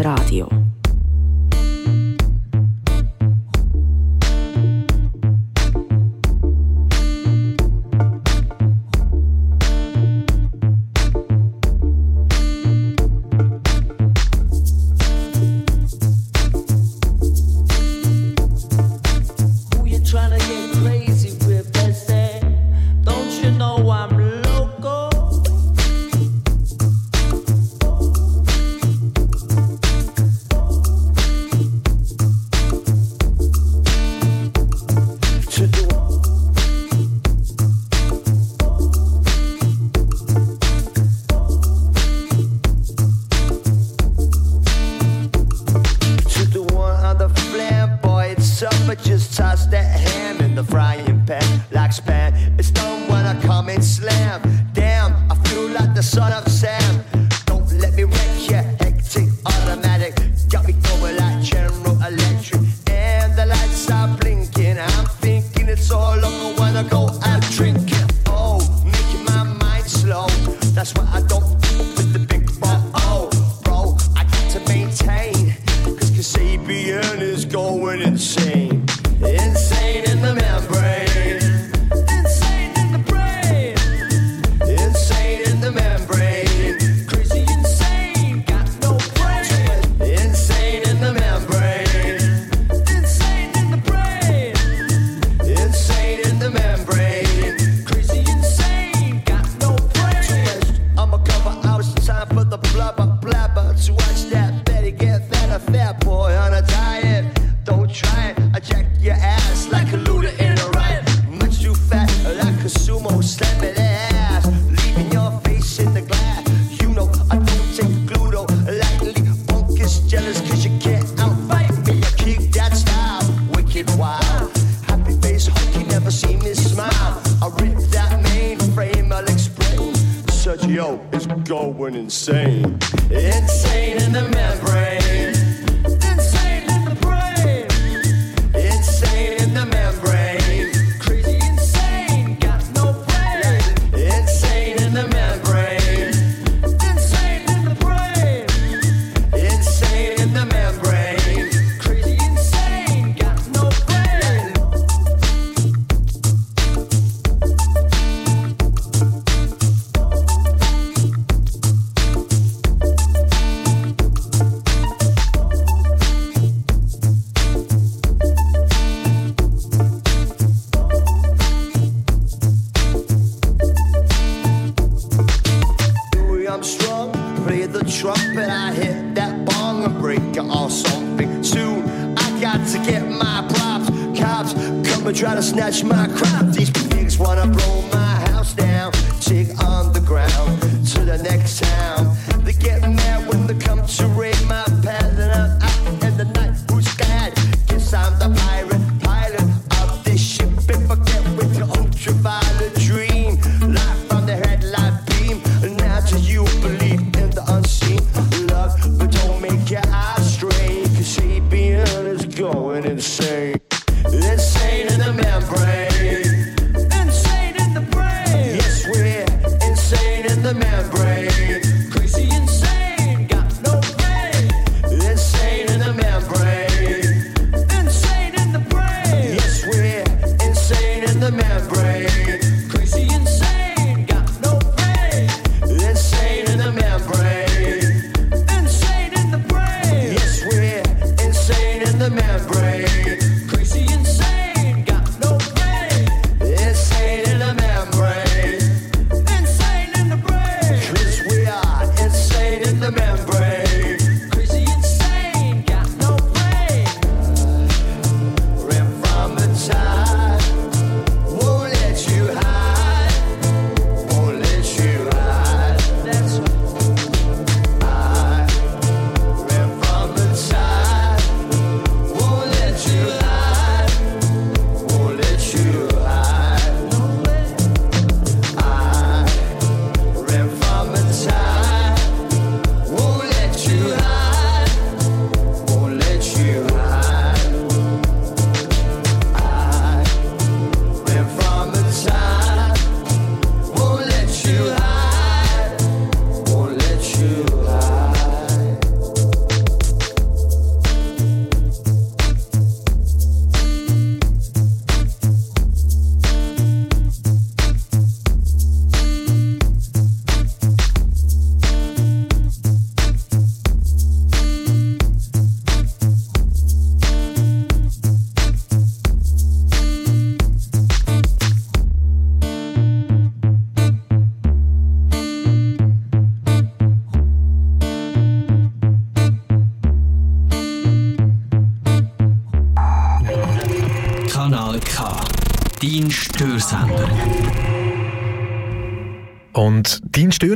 Radio.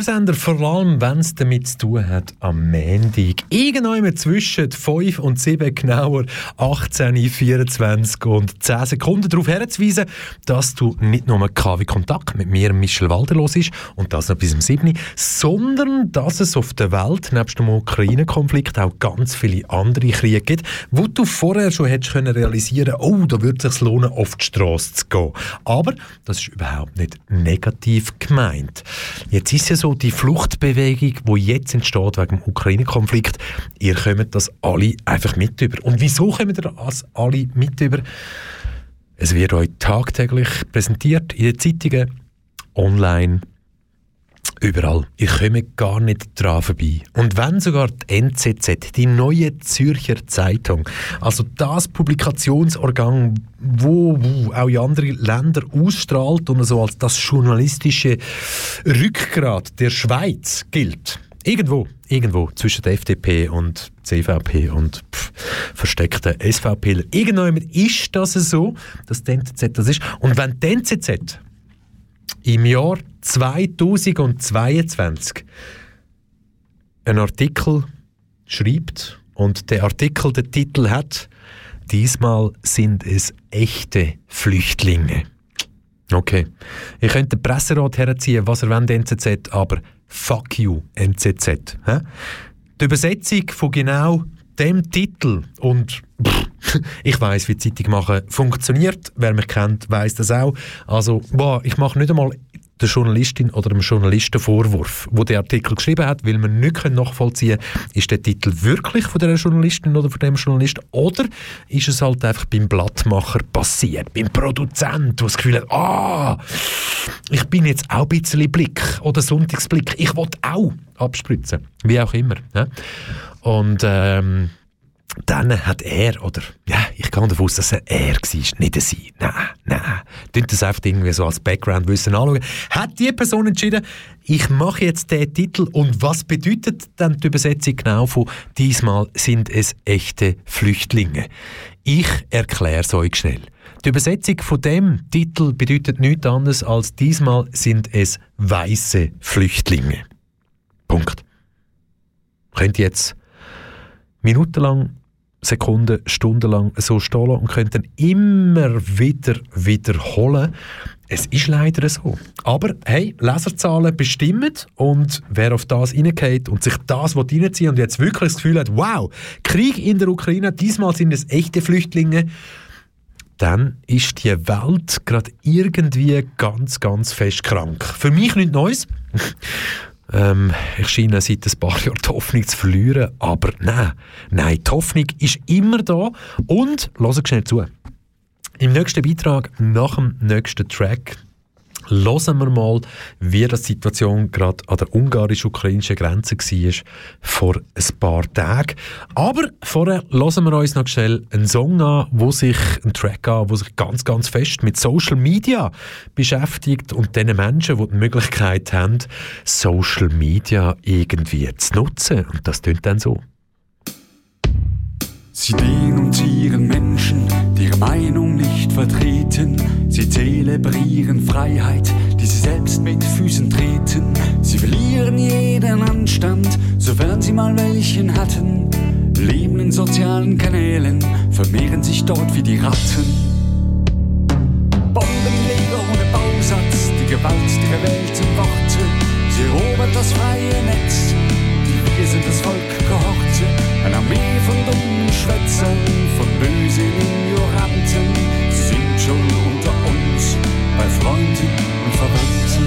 Dein Störsender, vor allem wenn es damit zu tun hat, am Montag, irgendwann zwischen 5 und 7 genauer 18, 24 und 10 Sekunden darauf herzuweisen, dass du nicht nur KW Kontakt mit mir, Michel Walder, los ist und das noch bis zum 7, sondern dass es auf der Welt, nebst dem Ukraine-Konflikt, auch ganz viele andere Kriege gibt, wo du vorher schon hättest können realisieren oh, da würde es sich lohnen, auf die Straße zu gehen. Aber das ist überhaupt nicht negativ gemeint. Jetzt ist ja so, die Fluchtbewegung, die jetzt entsteht wegen Ukraine-Konflikt, ihr kommt das alle einfach mit über. Und wieso kommt ihr das alle mit über? Es wird euch tagtäglich präsentiert in den Zeitungen, online, Überall. Ich komme gar nicht dran vorbei. Und wenn sogar die NZZ, die neue Zürcher Zeitung, also das Publikationsorgan, wo, wo auch in anderen Ländern ausstrahlt und so als das journalistische Rückgrat der Schweiz gilt, irgendwo, irgendwo zwischen der FDP und CVP und pff, versteckten SVP. Irgendwann ist das so, dass die NZZ das ist. Und wenn die NZZ im Jahr 2022 einen Artikel schreibt und der Artikel den Titel hat, diesmal sind es echte Flüchtlinge. Okay, ich könnte den Presserat herziehen, was er will, NZZ, aber fuck you, NZZ. Die Übersetzung von genau dem Titel und pff, ich weiß, wie Zeitung machen funktioniert. Wer mich kennt, weiß das auch. Also, boah, ich mache nicht einmal der Journalistin oder dem Journalisten Vorwurf, wo der Artikel geschrieben hat, weil man nicht nachvollziehen können, ist der Titel wirklich von der Journalistin oder von dem Journalisten oder ist es halt einfach beim Blattmacher passiert, beim Produzent, der das Gefühl hat, ah, ich bin jetzt auch ein bisschen Blick oder Sonntagsblick, ich will auch abspritzen, wie auch immer. Ja? Und ähm, dann hat er, oder ja, ich gehe davon aus, dass er er war, nicht er sie. Nein, nein. Tut das einfach irgendwie so als Background-Wissen anschauen. Hat die Person entschieden, ich mache jetzt den Titel und was bedeutet dann die Übersetzung genau von «Diesmal sind es echte Flüchtlinge»? Ich erkläre es euch schnell. Die Übersetzung von dem Titel bedeutet nichts anderes als «Diesmal sind es weiße Flüchtlinge». Punkt. Könnt ihr jetzt minutenlang Sekunden, stundenlang so stehen und können dann immer wieder wiederholen. Es ist leider so. Aber hey, Leserzahlen bestimmen und wer auf das reingeht und sich das reinziehen und jetzt wirklich das Gefühl hat, wow, Krieg in der Ukraine, diesmal sind es echte Flüchtlinge, dann ist die Welt gerade irgendwie ganz, ganz fest krank. Für mich nichts Neues. Ähm, ich scheine seit ein paar Jahren die Hoffnung zu verlieren, aber nein, nein, die Hoffnung ist immer da und, hört schnell zu, im nächsten Beitrag, nach dem nächsten Track, Hören wir mal, wie die Situation gerade an der ungarisch-ukrainischen Grenze war vor ein paar Tagen. Aber vorher hören wir uns noch schnell einen Song an, wo sich, einen Track an, wo sich ganz, ganz fest mit Social Media beschäftigt und den Menschen, die die Möglichkeit haben, Social Media irgendwie zu nutzen. Und das klingt dann so. Sie denunzieren Menschen, die ihre Meinung nicht vertreten. Sie zelebrieren Freiheit, die sie selbst mit Füßen treten. Sie verlieren jeden Anstand, sofern sie mal welchen hatten. Leben in sozialen Kanälen, vermehren sich dort wie die Ratten. Bombenleger ohne Bausatz, die Gewalt der Weltenworte. Sie erobert das freie Netz, die wir sind das Volk gehorte. Eine Armee von dummen Schwätzern, von bösen Ignoranten. Sie sind schon unter uns, bei Freunden und Verwandten.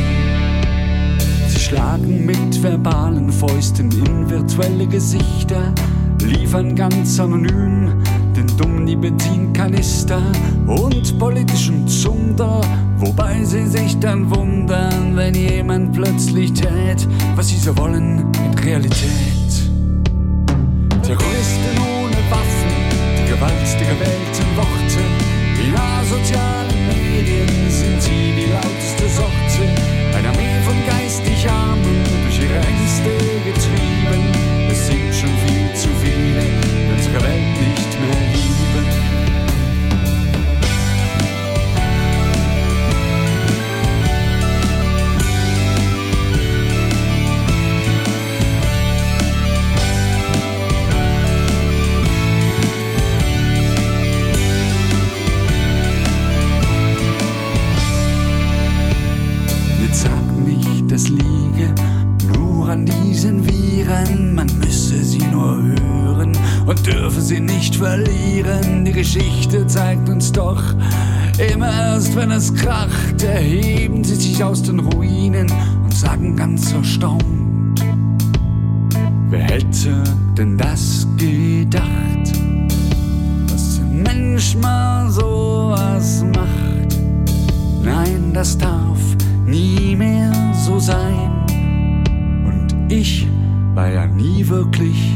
Sie schlagen mit verbalen Fäusten in virtuelle Gesichter, liefern ganz anonym dummen Nikotinkanister und politischen Zunder, wobei sie sich dann wundern, wenn jemand plötzlich tät, was sie so wollen in Realität. Terroristen ohne Waffen, die gewaltige Weltenworte. In asozialen Medien sind sie die lauteste Sorte. Eine Armee von geistig Armen, durch ihre Ängste getrieben. Es sind schon viel zu viele, die unsere Welt nicht verlieren. Die Geschichte zeigt uns doch, immer erst wenn es kracht, erheben sie sich aus den Ruinen und sagen ganz erstaunt, wer hätte denn das gedacht, dass ein Mensch mal sowas macht? Nein, das darf nie mehr so sein. Und ich war ja nie wirklich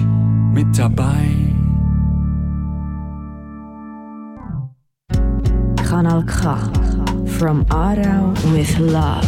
mit dabei. Kanal K. From Aarau with Love.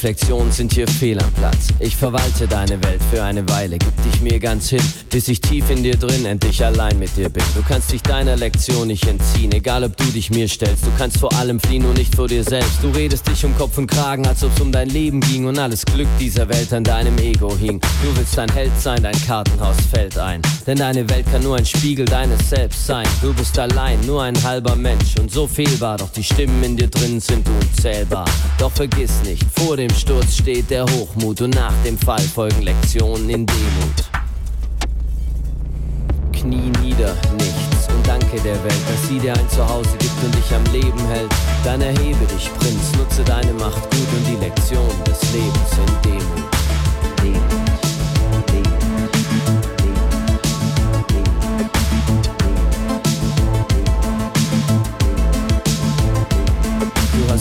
Reflexionen sind hier fehl am Platz. Ich verwalte deine Welt für eine Weile, gib dich mir ganz hin, bis ich tief in dir drin endlich allein mit dir bin. Du kannst dich deiner Lektion nicht entziehen, egal ob du dich mir stellst. Du kannst vor allem fliehen, nur nicht vor dir selbst. Du redest dich um Kopf und Kragen, als ob's um dein Leben ging und alles Glück dieser Welt an deinem Ego hing. Du willst ein Held sein, dein Kartenhaus fällt ein. Denn deine Welt kann nur ein Spiegel deines Selbst sein. Du bist allein, nur ein halber Mensch und so fehlbar, doch die Stimmen in dir drin sind unzählbar. Doch vergiss nicht, vor dem Sturz steht der Hochmut und nach dem Fall folgen Lektionen in Demut. Knie nieder, nichts und danke der Welt, dass sie dir ein Zuhause gibt und dich am Leben hält. Dann erhebe dich, Prinz, nutze deine Macht gut und die Lektion des Lebens in. Demut.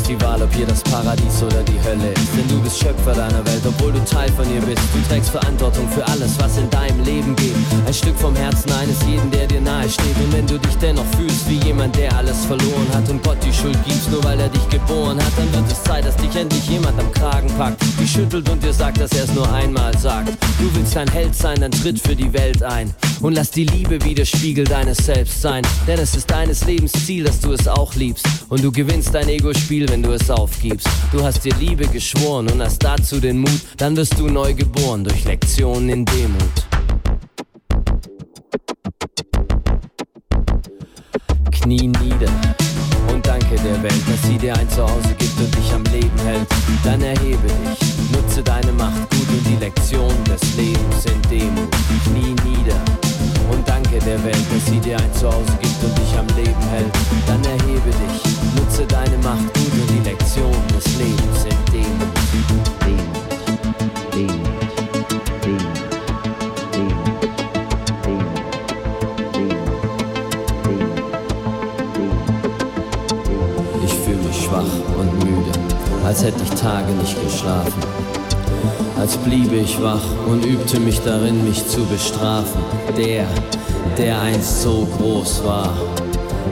Die Wahl, ob hier das Paradies oder die Hölle ist. Denn du bist Schöpfer deiner Welt, obwohl du Teil von ihr bist. Du trägst Verantwortung für alles, was in deinem Leben geht. Ein Stück vom Herzen eines jeden, der dir nahe steht. Und wenn du dich dennoch fühlst wie jemand, der alles verloren hat und Gott die Schuld gibst, nur weil er dich geboren hat, dann wird es Zeit, dass dich endlich jemand am Kragen packt, dich schüttelt und dir sagt, dass er es nur einmal sagt. Du willst ein Held sein, dann tritt für die Welt ein. Und lass die Liebe wieder Spiegel deines Selbst sein. Denn es ist deines Lebens Ziel, dass du es auch liebst. Und du gewinnst dein Ego-Spiel, wenn du es aufgibst. Du hast dir Liebe geschworen und hast dazu den Mut. Dann wirst du neu geboren durch Lektionen in Demut. Knie nieder und danke der Welt, dass sie dir ein Zuhause gibt und dich am Leben hält. Dann erhebe dich, nutze deine Macht gut und die Lektion des Lebens in Demut. Knie nieder und danke der Welt, dass sie dir ein Zuhause gibt und dich am Leben hält. Dann erhebe dich, nutze deine Macht gut und Lektion des Lebens in Demut. Ich fühle mich schwach und müde, als hätte ich Tage nicht geschlafen. Als bliebe ich wach und übte mich darin, mich zu bestrafen. Der, der einst so groß war,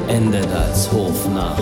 endet als Hofnarr.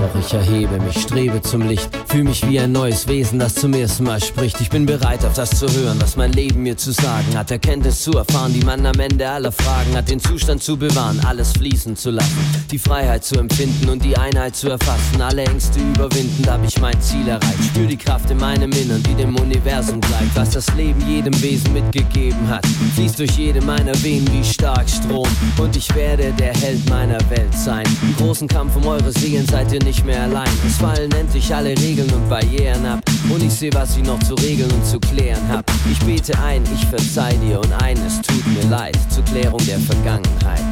Doch ich erhebe mich, strebe zum Licht, fühle mich wie ein neues Wesen, das zum ersten Mal spricht. Ich bin bereit, auf das zu hören, was mein Leben mir zu sagen hat. Erkenntnis zu erfahren, die man am Ende aller Fragen hat. Den Zustand zu bewahren, alles fließen zu lassen. Die Freiheit zu empfinden und die Einheit zu erfassen. Alle Ängste überwinden, hab ich mein Ziel erreicht. Spür die Kraft in meinem Innern, die dem Universum bleibt. Was das Leben jedem Wesen mitgegeben hat. Fließt durch jede meiner Venen wie stark Strom. Und ich werde der Held meiner Welt sein. Im großen Kampf um eure Seelen seid ihr nicht mehr allein. Es fallen endlich alle Regeln und Barrieren ab. Und ich sehe, was ich noch zu regeln und zu klären hab. Ich bete ein, ich verzeih dir und eines tut mir leid. Zur Klärung der Vergangenheit.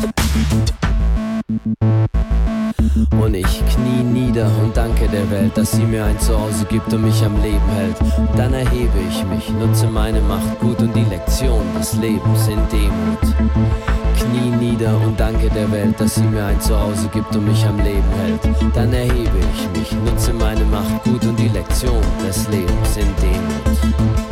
Und ich knie nieder und danke der Welt, dass sie mir ein Zuhause gibt und mich am Leben hält. Dann erhebe ich mich, nutze meine Macht gut und die Lektion des Lebens in Demut. Knie nieder und danke der Welt, dass sie mir ein Zuhause gibt und mich am Leben hält. Dann erhebe ich mich, nutze meine Macht gut und die Lektion des Lebens in Demut.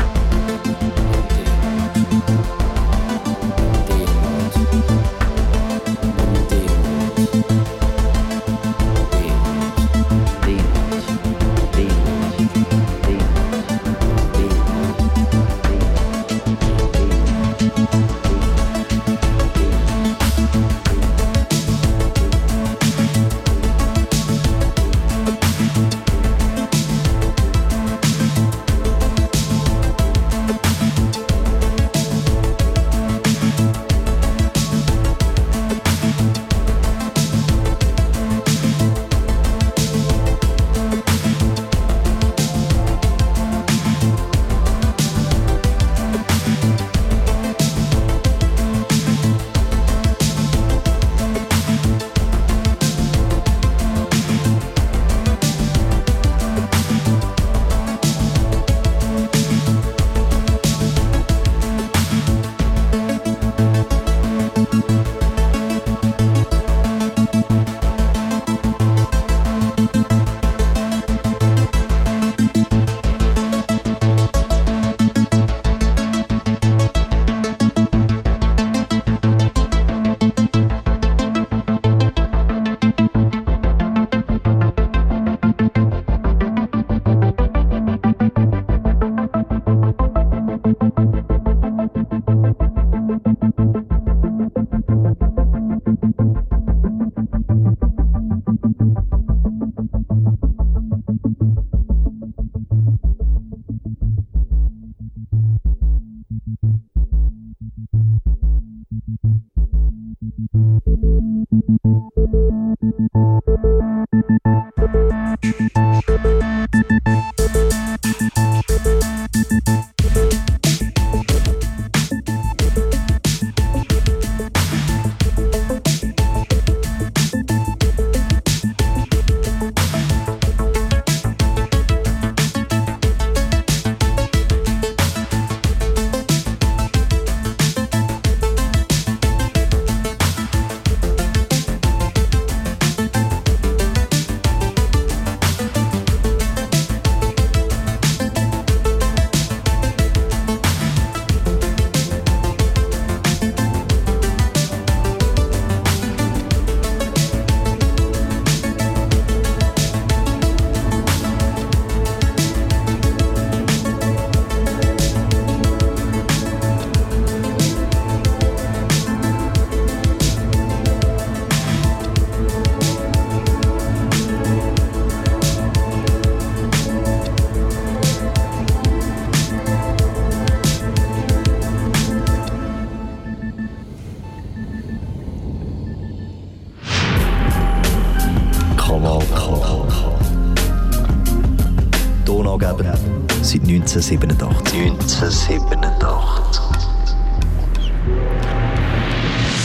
1987. 1987.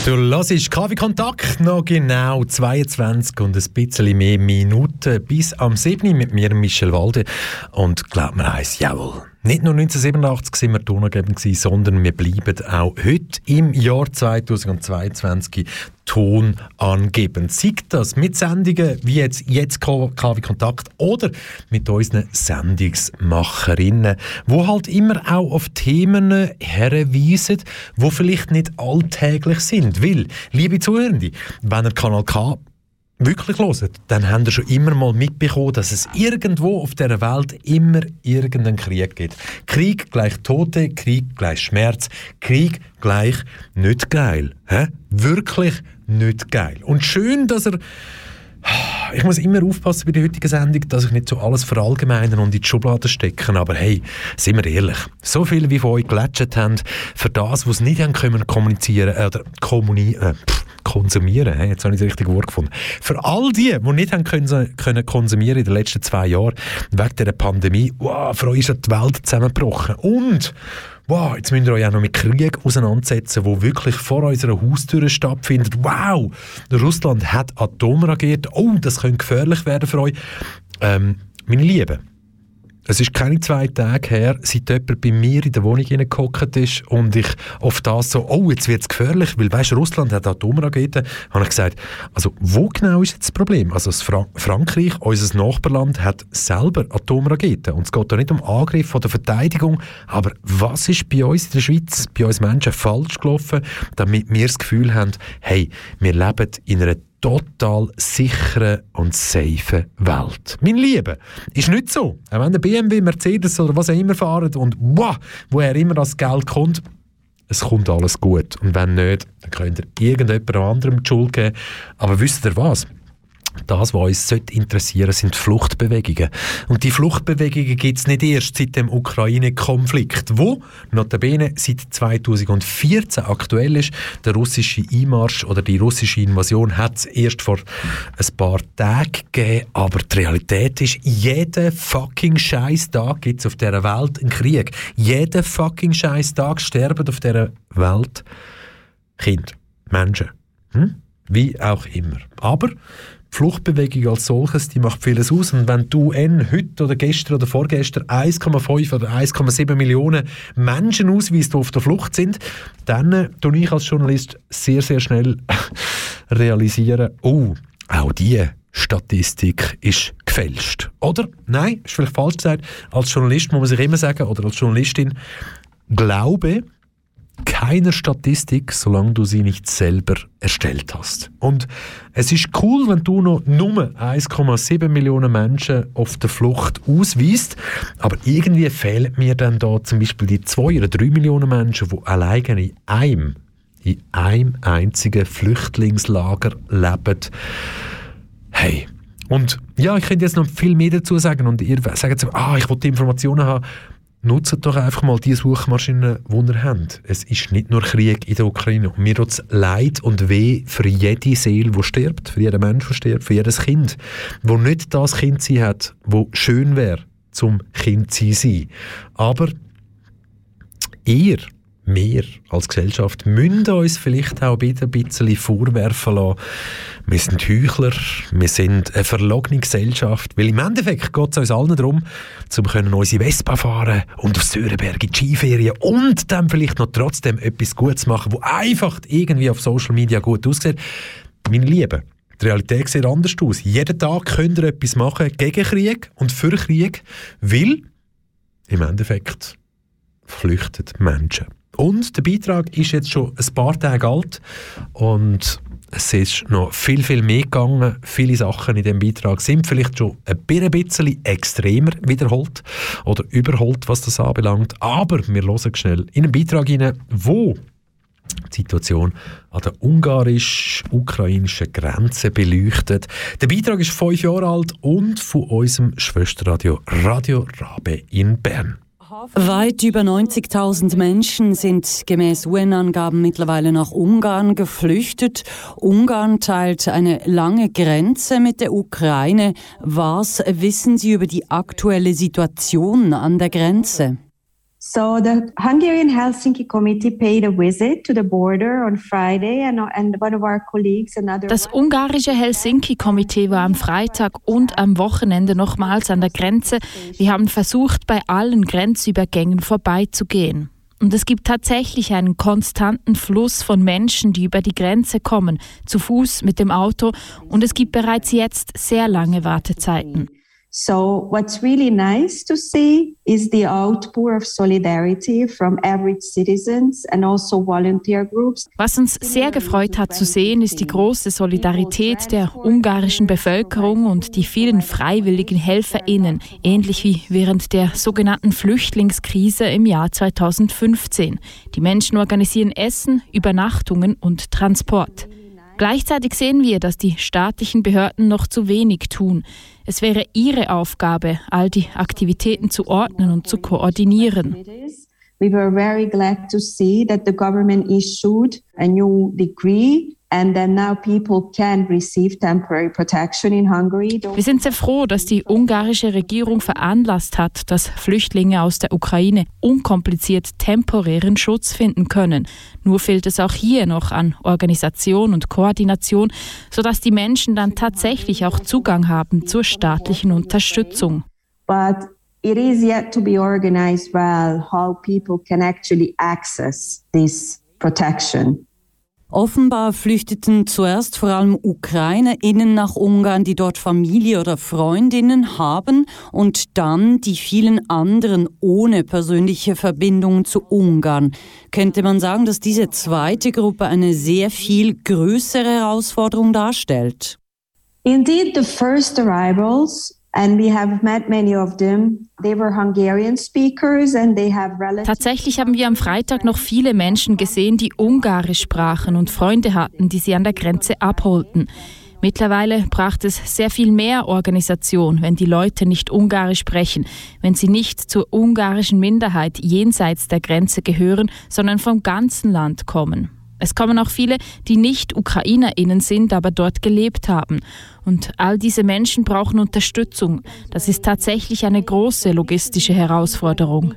Du hörst noch genau 22 und ein bisschen mehr Minuten bis am 7. mit mir, Michel Walde. Und glaub mir eins, jawohl. Nicht nur 1987 sind wir tonangebend gewesen, sondern wir bleiben auch heute im Jahr 2022 tonangebend. Sei das mit Sendungen wie jetzt, jetzt KW Kontakt oder mit unseren Sendungsmacherinnen, wo halt immer auch auf Themen herweisen, wo vielleicht nicht alltäglich sind. Weil, liebe Zuhörende, wenn ihr Kanal K wirklich hört, dann habt ihr schon immer mal mitbekommen, dass es irgendwo auf der Welt immer irgendeinen Krieg gibt. Krieg gleich Tote, Krieg gleich Schmerz, Krieg gleich nicht geil. Hä? Wirklich nicht geil. Und schön, dass er ich muss immer aufpassen bei der heutigen Sendung, dass ich nicht so alles verallgemeinern und in die Schublade stecken. Aber hey, sind wir ehrlich, so viele wie von euch gelätschert haben, für das, was sie nicht haben können kommunizieren äh, oder kommuni äh, konsumieren, jetzt habe ich das richtige Wort gefunden. Für all die, die nicht haben können, können konsumieren in den letzten zwei Jahren, wegen dieser Pandemie, wow, für euch ist die Welt zusammengebrochen. Und wow, jetzt müsst ihr euch auch noch mit Krieg auseinandersetzen, wo wirklich vor unserer Haustür stattfindet. Wow, Russland hat Atomraketen. Oh, das könnte gefährlich werden für euch. Ähm, meine Lieben, es ist keine zwei Tage her, seit jemand bei mir in der Wohnung hineingehockt ist und ich auf das so, oh, jetzt wird es gefährlich, weil weißt, Russland hat Atomraketen, habe ich gesagt, also wo genau ist jetzt das Problem? Also Fra Frankreich, unser Nachbarland, hat selber Atomraketen und es geht da nicht um Angriff oder Verteidigung, aber was ist bei uns in der Schweiz, bei uns Menschen falsch gelaufen, damit wir das Gefühl haben, hey, wir leben in einer total sichere und safe Welt. Mein Liebe, ist nicht so. Auch wenn der BMW, Mercedes oder was auch immer fahren und wow, woher immer das Geld kommt, es kommt alles gut. Und wenn nicht, dann könnt ihr irgendjemand anderem die Schuld geben. Aber wisst ihr was? Das, was uns interessieren sind Fluchtbewegungen. Und die Fluchtbewegungen gibt es nicht erst seit dem Ukraine-Konflikt, wo notabene seit 2014 aktuell ist. Der russische Einmarsch oder die russische Invasion hat es erst vor ein paar Tagen gegeben, aber die Realität ist, jeden fucking scheiß Tag gibt es auf dieser Welt einen Krieg. Jeden fucking scheiß Tag sterben auf dieser Welt Kinder, Menschen. Hm? Wie auch immer. Aber Fluchtbewegung als solches, die macht vieles aus. Und wenn du UN heute oder gestern oder vorgestern 1,5 oder 1,7 Millionen Menschen ausweist, die auf der Flucht sind, dann äh, tue ich als Journalist sehr, sehr schnell realisieren, oh, auch die Statistik ist gefälscht. Oder? Nein, ist vielleicht falsch gesagt. Als Journalist muss man sich immer sagen, oder als Journalistin, glaube, keiner Statistik, solange du sie nicht selber erstellt hast. Und es ist cool, wenn du noch nur 1,7 Millionen Menschen auf der Flucht ausweist, aber irgendwie fehlen mir dann da zum Beispiel die 2 oder 3 Millionen Menschen, die alleine in einem, in einem einzigen Flüchtlingslager leben. Hey, und ja, ich könnte jetzt noch viel mehr dazu sagen und ihr sagt jetzt, ah, ich wollte Informationen haben. Nutzt doch einfach mal die Suchmaschinen, die ihr habt. Es ist nicht nur Krieg in der Ukraine. Mir tut leid und weh für jede Seele, die stirbt, für jeden Mensch, der stirbt, für jedes Kind, wo nicht das Kind sein hat, wo schön wäre, zum Kind zu sein. Aber ihr wir als Gesellschaft müssen uns vielleicht auch ein bisschen vorwerfen lassen, wir sind Heuchler, wir sind eine verlogene Gesellschaft, weil im Endeffekt geht es uns allen darum, um können unsere Vespa fahren und auf Sörenberg in die Skiferien und dann vielleicht noch trotzdem etwas Gutes machen, wo einfach irgendwie auf Social Media gut aussieht. Meine Lieben, die Realität sieht anders aus. Jeden Tag könnt ihr etwas machen gegen Krieg und für Krieg, weil im Endeffekt flüchten Menschen. Und der Beitrag ist jetzt schon ein paar Tage alt und es ist noch viel, viel mehr gegangen. Viele Sachen in dem Beitrag sind vielleicht schon ein bisschen extremer wiederholt oder überholt, was das anbelangt. Aber wir hören schnell in einen Beitrag hinein, wo die Situation an der ungarisch-ukrainischen Grenze beleuchtet. Der Beitrag ist fünf Jahre alt und von unserem Schwesterradio Radio Rabe in Bern. Weit über 90.000 Menschen sind gemäß UN-Angaben mittlerweile nach Ungarn geflüchtet. Ungarn teilt eine lange Grenze mit der Ukraine. Was wissen Sie über die aktuelle Situation an der Grenze? So the Hungarian Helsinki Committee paid a visit to the border on Friday and, and one of our colleagues another Das ungarische Helsinki-Komitee war am Freitag und am Wochenende nochmals an der Grenze. Wir haben versucht, bei allen Grenzübergängen vorbeizugehen. Und es gibt tatsächlich einen konstanten Fluss von Menschen, die über die Grenze kommen, zu Fuß, mit dem Auto. Und es gibt bereits jetzt sehr lange Wartezeiten. So what's really nice to see is the outpour of solidarity from average citizens and also volunteer groups. Was uns sehr gefreut hat zu sehen, ist die große Solidarität der ungarischen Bevölkerung und die vielen freiwilligen HelferInnen, ähnlich wie während der sogenannten Flüchtlingskrise im Jahr 2015. Die Menschen organisieren Essen, Übernachtungen und Transport. Gleichzeitig sehen wir, dass die staatlichen Behörden noch zu wenig tun. Es wäre ihre Aufgabe, all die Aktivitäten zu ordnen und zu koordinieren. We were very glad to see that the government issued a new decree Wir sind sehr froh, dass die ungarische Regierung veranlasst hat, dass Flüchtlinge aus der Ukraine unkompliziert temporären Schutz finden können. Nur fehlt es auch hier noch an Organisation und Koordination, sodass die Menschen dann tatsächlich auch Zugang haben zur staatlichen Unterstützung. But it is yet to be organized well how people can actually access this protection. Offenbar flüchteten zuerst vor allem UkrainerInnen nach Ungarn, die dort Familie oder Freundinnen haben und dann die vielen anderen ohne persönliche Verbindungen zu Ungarn. Könnte man sagen, dass diese zweite Gruppe eine sehr viel größere Herausforderung darstellt? Indeed, the first arrivals Tatsächlich haben wir am Freitag noch viele Menschen gesehen, die Ungarisch sprachen und Freunde hatten, die sie an der Grenze abholten. Mittlerweile braucht es sehr viel mehr Organisation, wenn die Leute nicht Ungarisch sprechen, wenn sie nicht zur ungarischen Minderheit jenseits der Grenze gehören, sondern vom ganzen Land kommen. Es kommen auch viele, die nicht UkrainerInnen sind, aber dort gelebt haben. Und all diese Menschen brauchen Unterstützung. Das ist tatsächlich eine große logistische Herausforderung.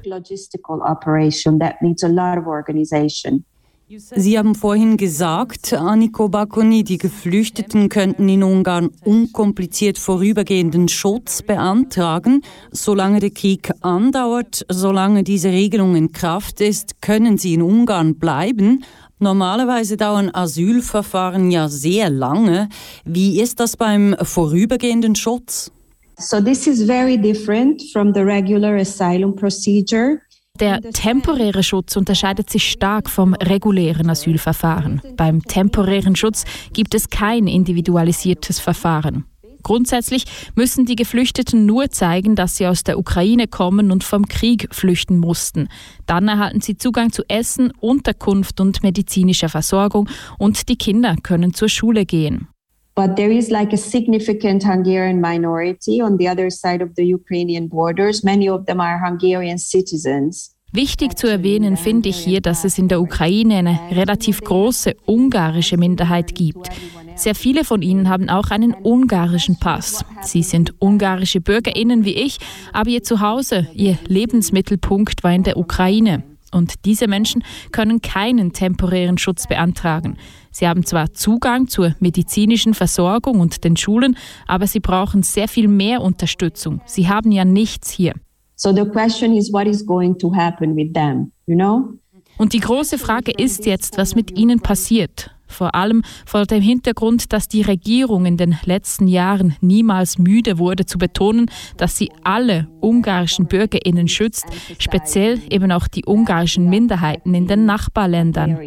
Sie haben vorhin gesagt, Anniko Bakoni, die Geflüchteten könnten in Ungarn unkompliziert vorübergehenden Schutz beantragen. Solange der Krieg andauert, solange diese Regelung in Kraft ist, können sie in Ungarn bleiben. Normalerweise dauern Asylverfahren ja sehr lange. Wie ist das beim vorübergehenden Schutz? So this is very different from the regular asylum procedure. Der temporäre Schutz unterscheidet sich stark vom regulären Asylverfahren. Beim temporären Schutz gibt es kein individualisiertes Verfahren. Grundsätzlich müssen die Geflüchteten nur zeigen, dass sie aus der Ukraine kommen und vom Krieg flüchten mussten. Dann erhalten sie Zugang zu Essen, Unterkunft und medizinischer Versorgung und die Kinder können zur Schule gehen. But there is like a significant Hungarian minority on the other side of the Ukrainian borders. Many of them are Hungarian citizens. Wichtig zu erwähnen finde ich hier, dass es in der Ukraine eine relativ große ungarische Minderheit gibt. Sehr viele von ihnen haben auch einen ungarischen Pass. Sie sind ungarische Bürgerinnen wie ich, aber ihr Zuhause, ihr Lebensmittelpunkt war in der Ukraine. Und diese Menschen können keinen temporären Schutz beantragen. Sie haben zwar Zugang zur medizinischen Versorgung und den Schulen, aber sie brauchen sehr viel mehr Unterstützung. Sie haben ja nichts hier. So the question is what is going to happen with them, you know? Und die große Frage ist jetzt, was mit ihnen passiert. Vor allem vor dem Hintergrund, dass die Regierung in den letzten Jahren niemals müde wurde zu betonen, dass sie alle ungarischen Bürgerinnen schützt, speziell eben auch die ungarischen Minderheiten in den Nachbarländern.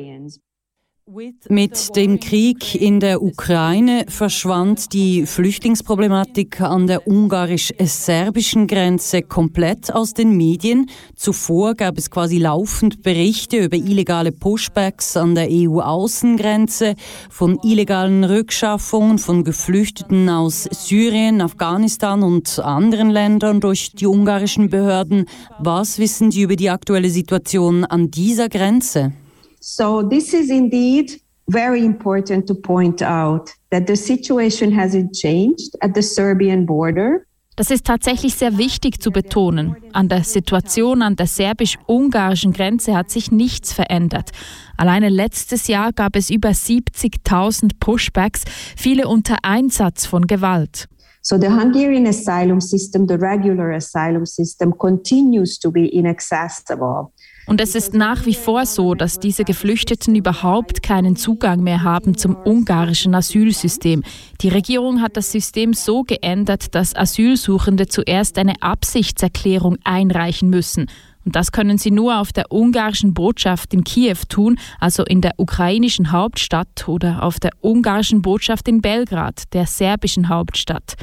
Mit dem Krieg in der Ukraine verschwand die Flüchtlingsproblematik an der ungarisch-serbischen Grenze komplett aus den Medien. Zuvor gab es quasi laufend Berichte über illegale Pushbacks an der EU-Außengrenze, von illegalen Rückschaffungen von Geflüchteten aus Syrien, Afghanistan und anderen Ländern durch die ungarischen Behörden. Was wissen Sie über die aktuelle Situation an dieser Grenze? So this is indeed very important to point out that the situation hasn't changed at the Serbian border. Das ist tatsächlich sehr wichtig zu betonen. An der Situation an der serbisch-ungarischen Grenze hat sich nichts verändert. Alleine letztes Jahr gab es über 70.000 Pushbacks, viele unter Einsatz von Gewalt. So the Hungarian asylum system, the regular asylum system, continues to be inaccessible. Und es ist nach wie vor so, dass diese Geflüchteten überhaupt keinen Zugang mehr haben zum ungarischen Asylsystem. Die Regierung hat das System so geändert, dass Asylsuchende zuerst eine Absichtserklärung einreichen müssen. Und das können sie nur auf der ungarischen Botschaft in Kiew tun, also in der ukrainischen Hauptstadt oder auf der ungarischen Botschaft in Belgrad, der serbischen Hauptstadt.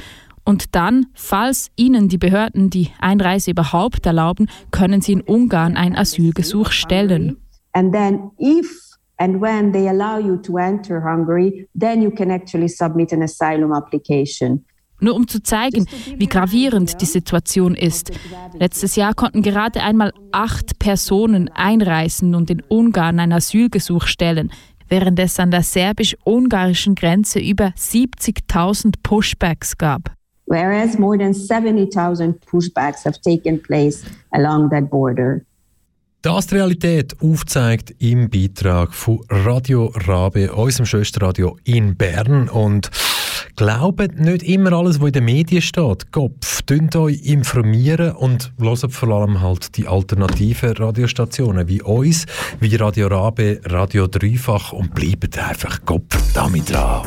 Und dann, falls Ihnen die Behörden die Einreise überhaupt erlauben, können Sie in Ungarn ein Asylgesuch stellen. And then if and when they allow you to enter Hungary, then you can actually submit an asylum application. Nur um zu zeigen, wie gravierend die Situation ist. Letztes Jahr konnten gerade einmal acht Personen einreisen und in Ungarn ein Asylgesuch stellen, während es an der serbisch-ungarischen Grenze über 70.000 Pushbacks gab whereas more than 70,000 pushbacks have taken place along that border. Das die Realität aufzeigt im Beitrag von Radio Rabe, unserem Schwesterradio in Bern. Und glaubt nicht immer alles, was in den Medien steht. Kopf, tönt euch informieren und hört vor allem halt die alternativen Radiostationen wie uns, wie Radio Rabe, Radio Dreifach und bleibt einfach Kopf damit dran.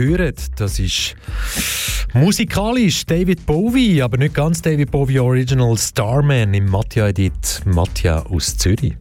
Gehört, das ist musikalisch David Bowie, aber nicht ganz David Bowie Original Starman im Mattia Edit Mattia aus Zürich.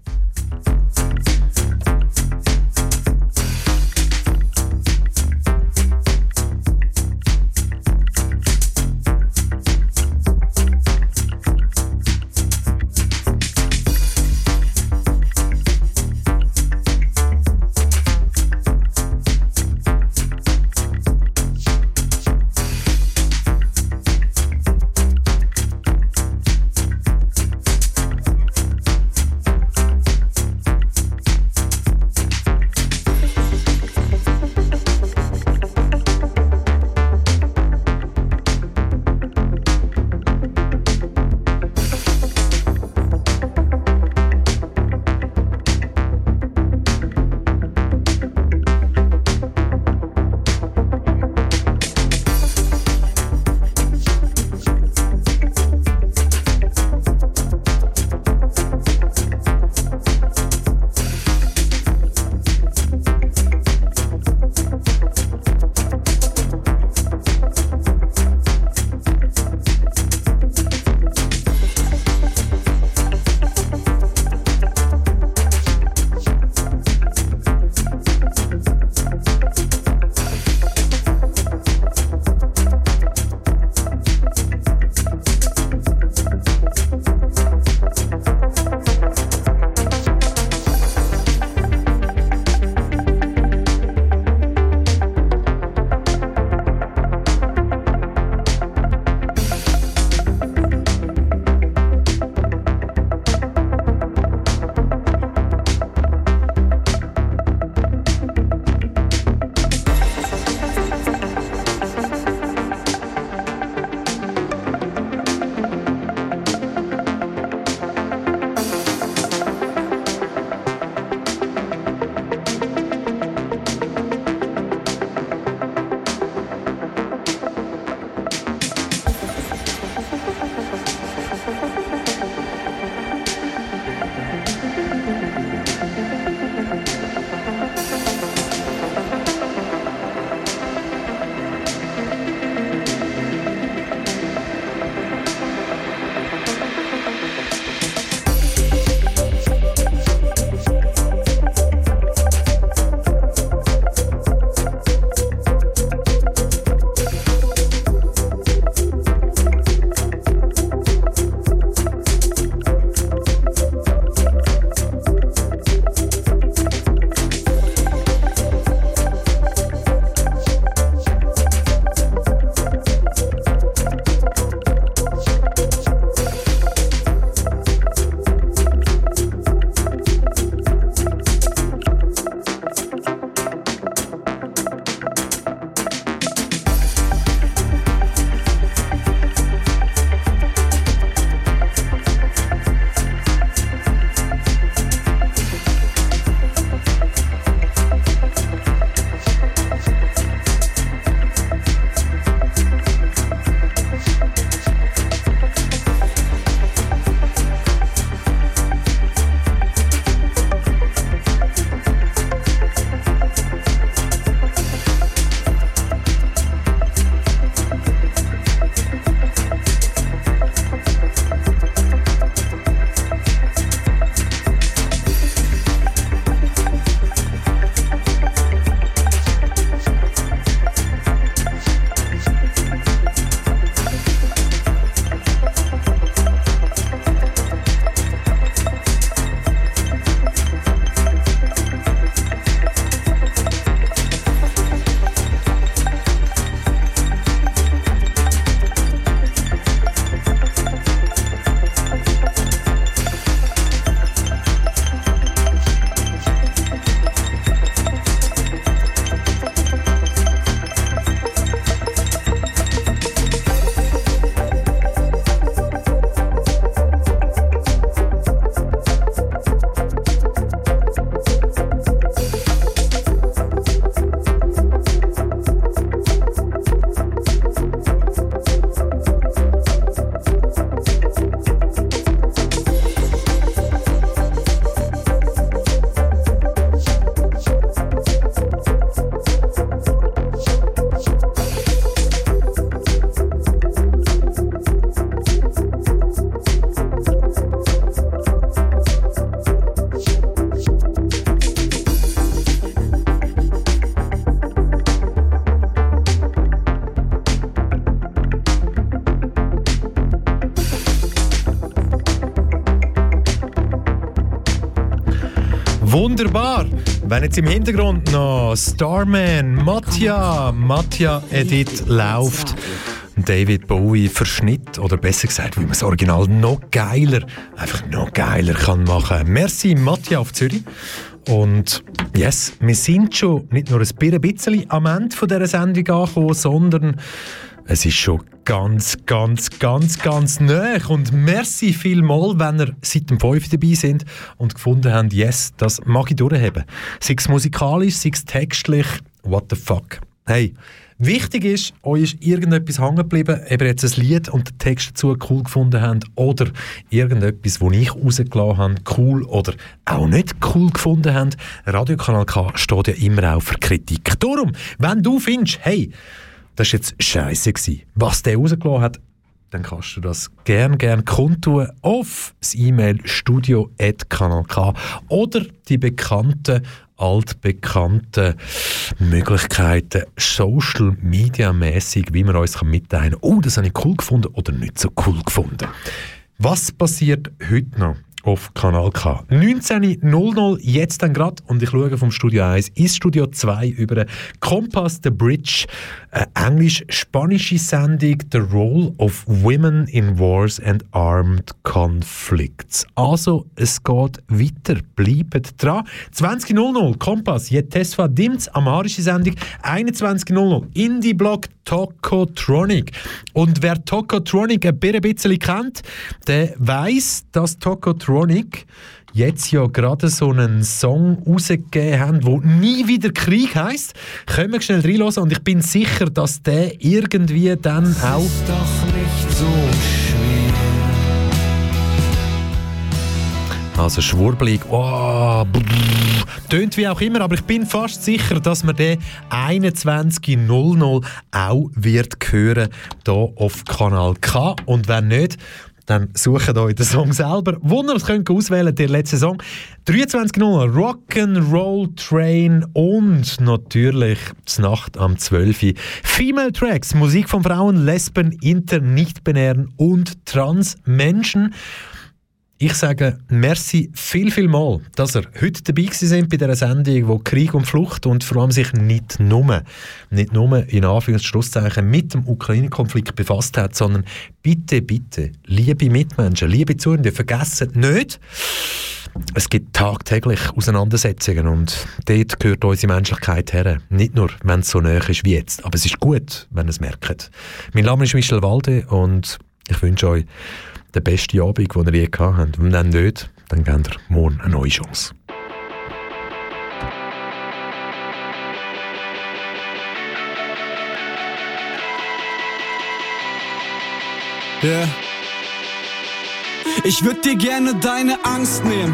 Wunderbar. Wenn jetzt im Hintergrund noch Starman, Mattia, Mattia Edit läuft. David Bowie Verschnitt oder besser gesagt, wie man das Original noch geiler, einfach noch geiler kann machen. Merci Mattia auf Zürich. Und yes, wir sind schon nicht nur ein bisschen am Ende von dieser Sendung angekommen, sondern es ist schon ganz, ganz, ganz, ganz nah. Und merci vielmal, wenn ihr seit dem 5 dabei sind und gefunden habt, yes, das mag ich durchhaben. Sei es musikalisch, sei es textlich, what the fuck. Hey, wichtig ist, euch ist irgendetwas hängen geblieben, eben jetzt ein Lied und den Text dazu cool gefunden habt oder irgendetwas, wo ich rausgelassen habe, cool oder auch nicht cool gefunden habt. Radiokanal K steht ja immer auch für Kritik. Darum, wenn du findest, hey, das war jetzt scheiße was der rausgelassen hat, dann kannst du das gern, gern kundtun auf das E-Mail studio.kanalk oder die bekannten, altbekannten Möglichkeiten, Social Media mäßig, wie man uns mitteilen kann. Oh, das habe ich cool gefunden oder nicht so cool gefunden. Was passiert heute noch? auf Kanal K. 19.00 jetzt dann gerade und ich schaue vom Studio 1 ins Studio 2 über Kompass the Bridge, englisch-spanische Sendung The Role of Women in Wars and Armed Conflicts. Also, es geht weiter. Bleibt dran. 20.00 Kompass, Jetesfa Dimz, amarische Sendung. 21.00 Indie-Blog Tokotronic. Und wer Tokotronic ein bisschen kennt, der weiß, dass Tokotronic jetzt ja gerade so einen Song rausgegeben haben, der «Nie wieder Krieg» heisst. Können wir schnell reinhören und ich bin sicher, dass der irgendwie dann auch... Ist doch nicht so schwer. Also schwurbelig, oh, tönt wie auch immer, aber ich bin fast sicher, dass man den 21.00 auch wird hören hier auf Kanal K. Und wenn nicht, dann sucht euch den Song selber. Ihr es könnt auswählen, der letzte Song. 23.00 Rock'n'Roll Train und natürlich die Nacht am 12. Female Tracks, Musik von Frauen, Lesben, Inter, Nicht-Binären und Trans-Menschen. Ich sage merci viel, viel mal, dass ihr heute dabei sind bei dieser Sendung, wo Krieg und Flucht und vor allem sich nicht nur, nicht nur in Anführungszeichen mit dem Ukraine-Konflikt befasst hat, sondern bitte, bitte, liebe Mitmenschen, liebe Zuhörende, vergessen nicht, es gibt tagtäglich Auseinandersetzungen und dort gehört unsere Menschlichkeit her. Nicht nur, wenn es so näher ist wie jetzt, aber es ist gut, wenn ihr es merkt. Mein Name ist Michel Walde und ich wünsche euch den besten Abend, den ihr je gehabt habt. Und wenn nicht, dann gebt ihr morgen eine neue Chance. Yeah. Ich würd dir gerne deine Angst nehmen.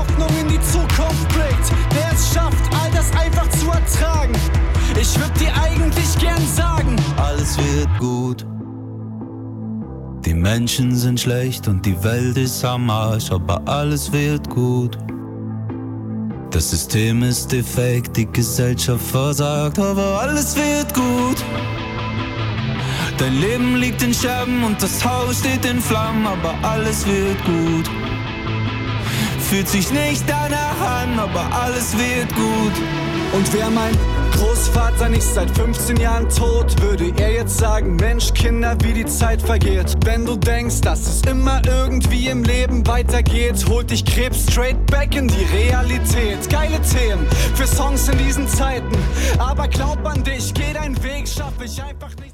Zukunft blickt, der es schafft, all das einfach zu ertragen. Ich würd dir eigentlich gern sagen, alles wird gut. Die Menschen sind schlecht und die Welt ist am Arsch, aber alles wird gut. Das System ist defekt, die Gesellschaft versagt, aber alles wird gut. Dein Leben liegt in Scherben und das Haus steht in Flammen, aber alles wird gut. Fühlt sich nicht danach an, aber alles wird gut. Und wer mein Großvater nicht seit 15 Jahren tot, würde er jetzt sagen, Mensch, Kinder, wie die Zeit vergeht. Wenn du denkst, dass es immer irgendwie im Leben weitergeht, holt dich Krebs straight back in die Realität. Geile Themen für Songs in diesen Zeiten, aber glaub an dich, geh deinen Weg, schaff ich einfach nicht.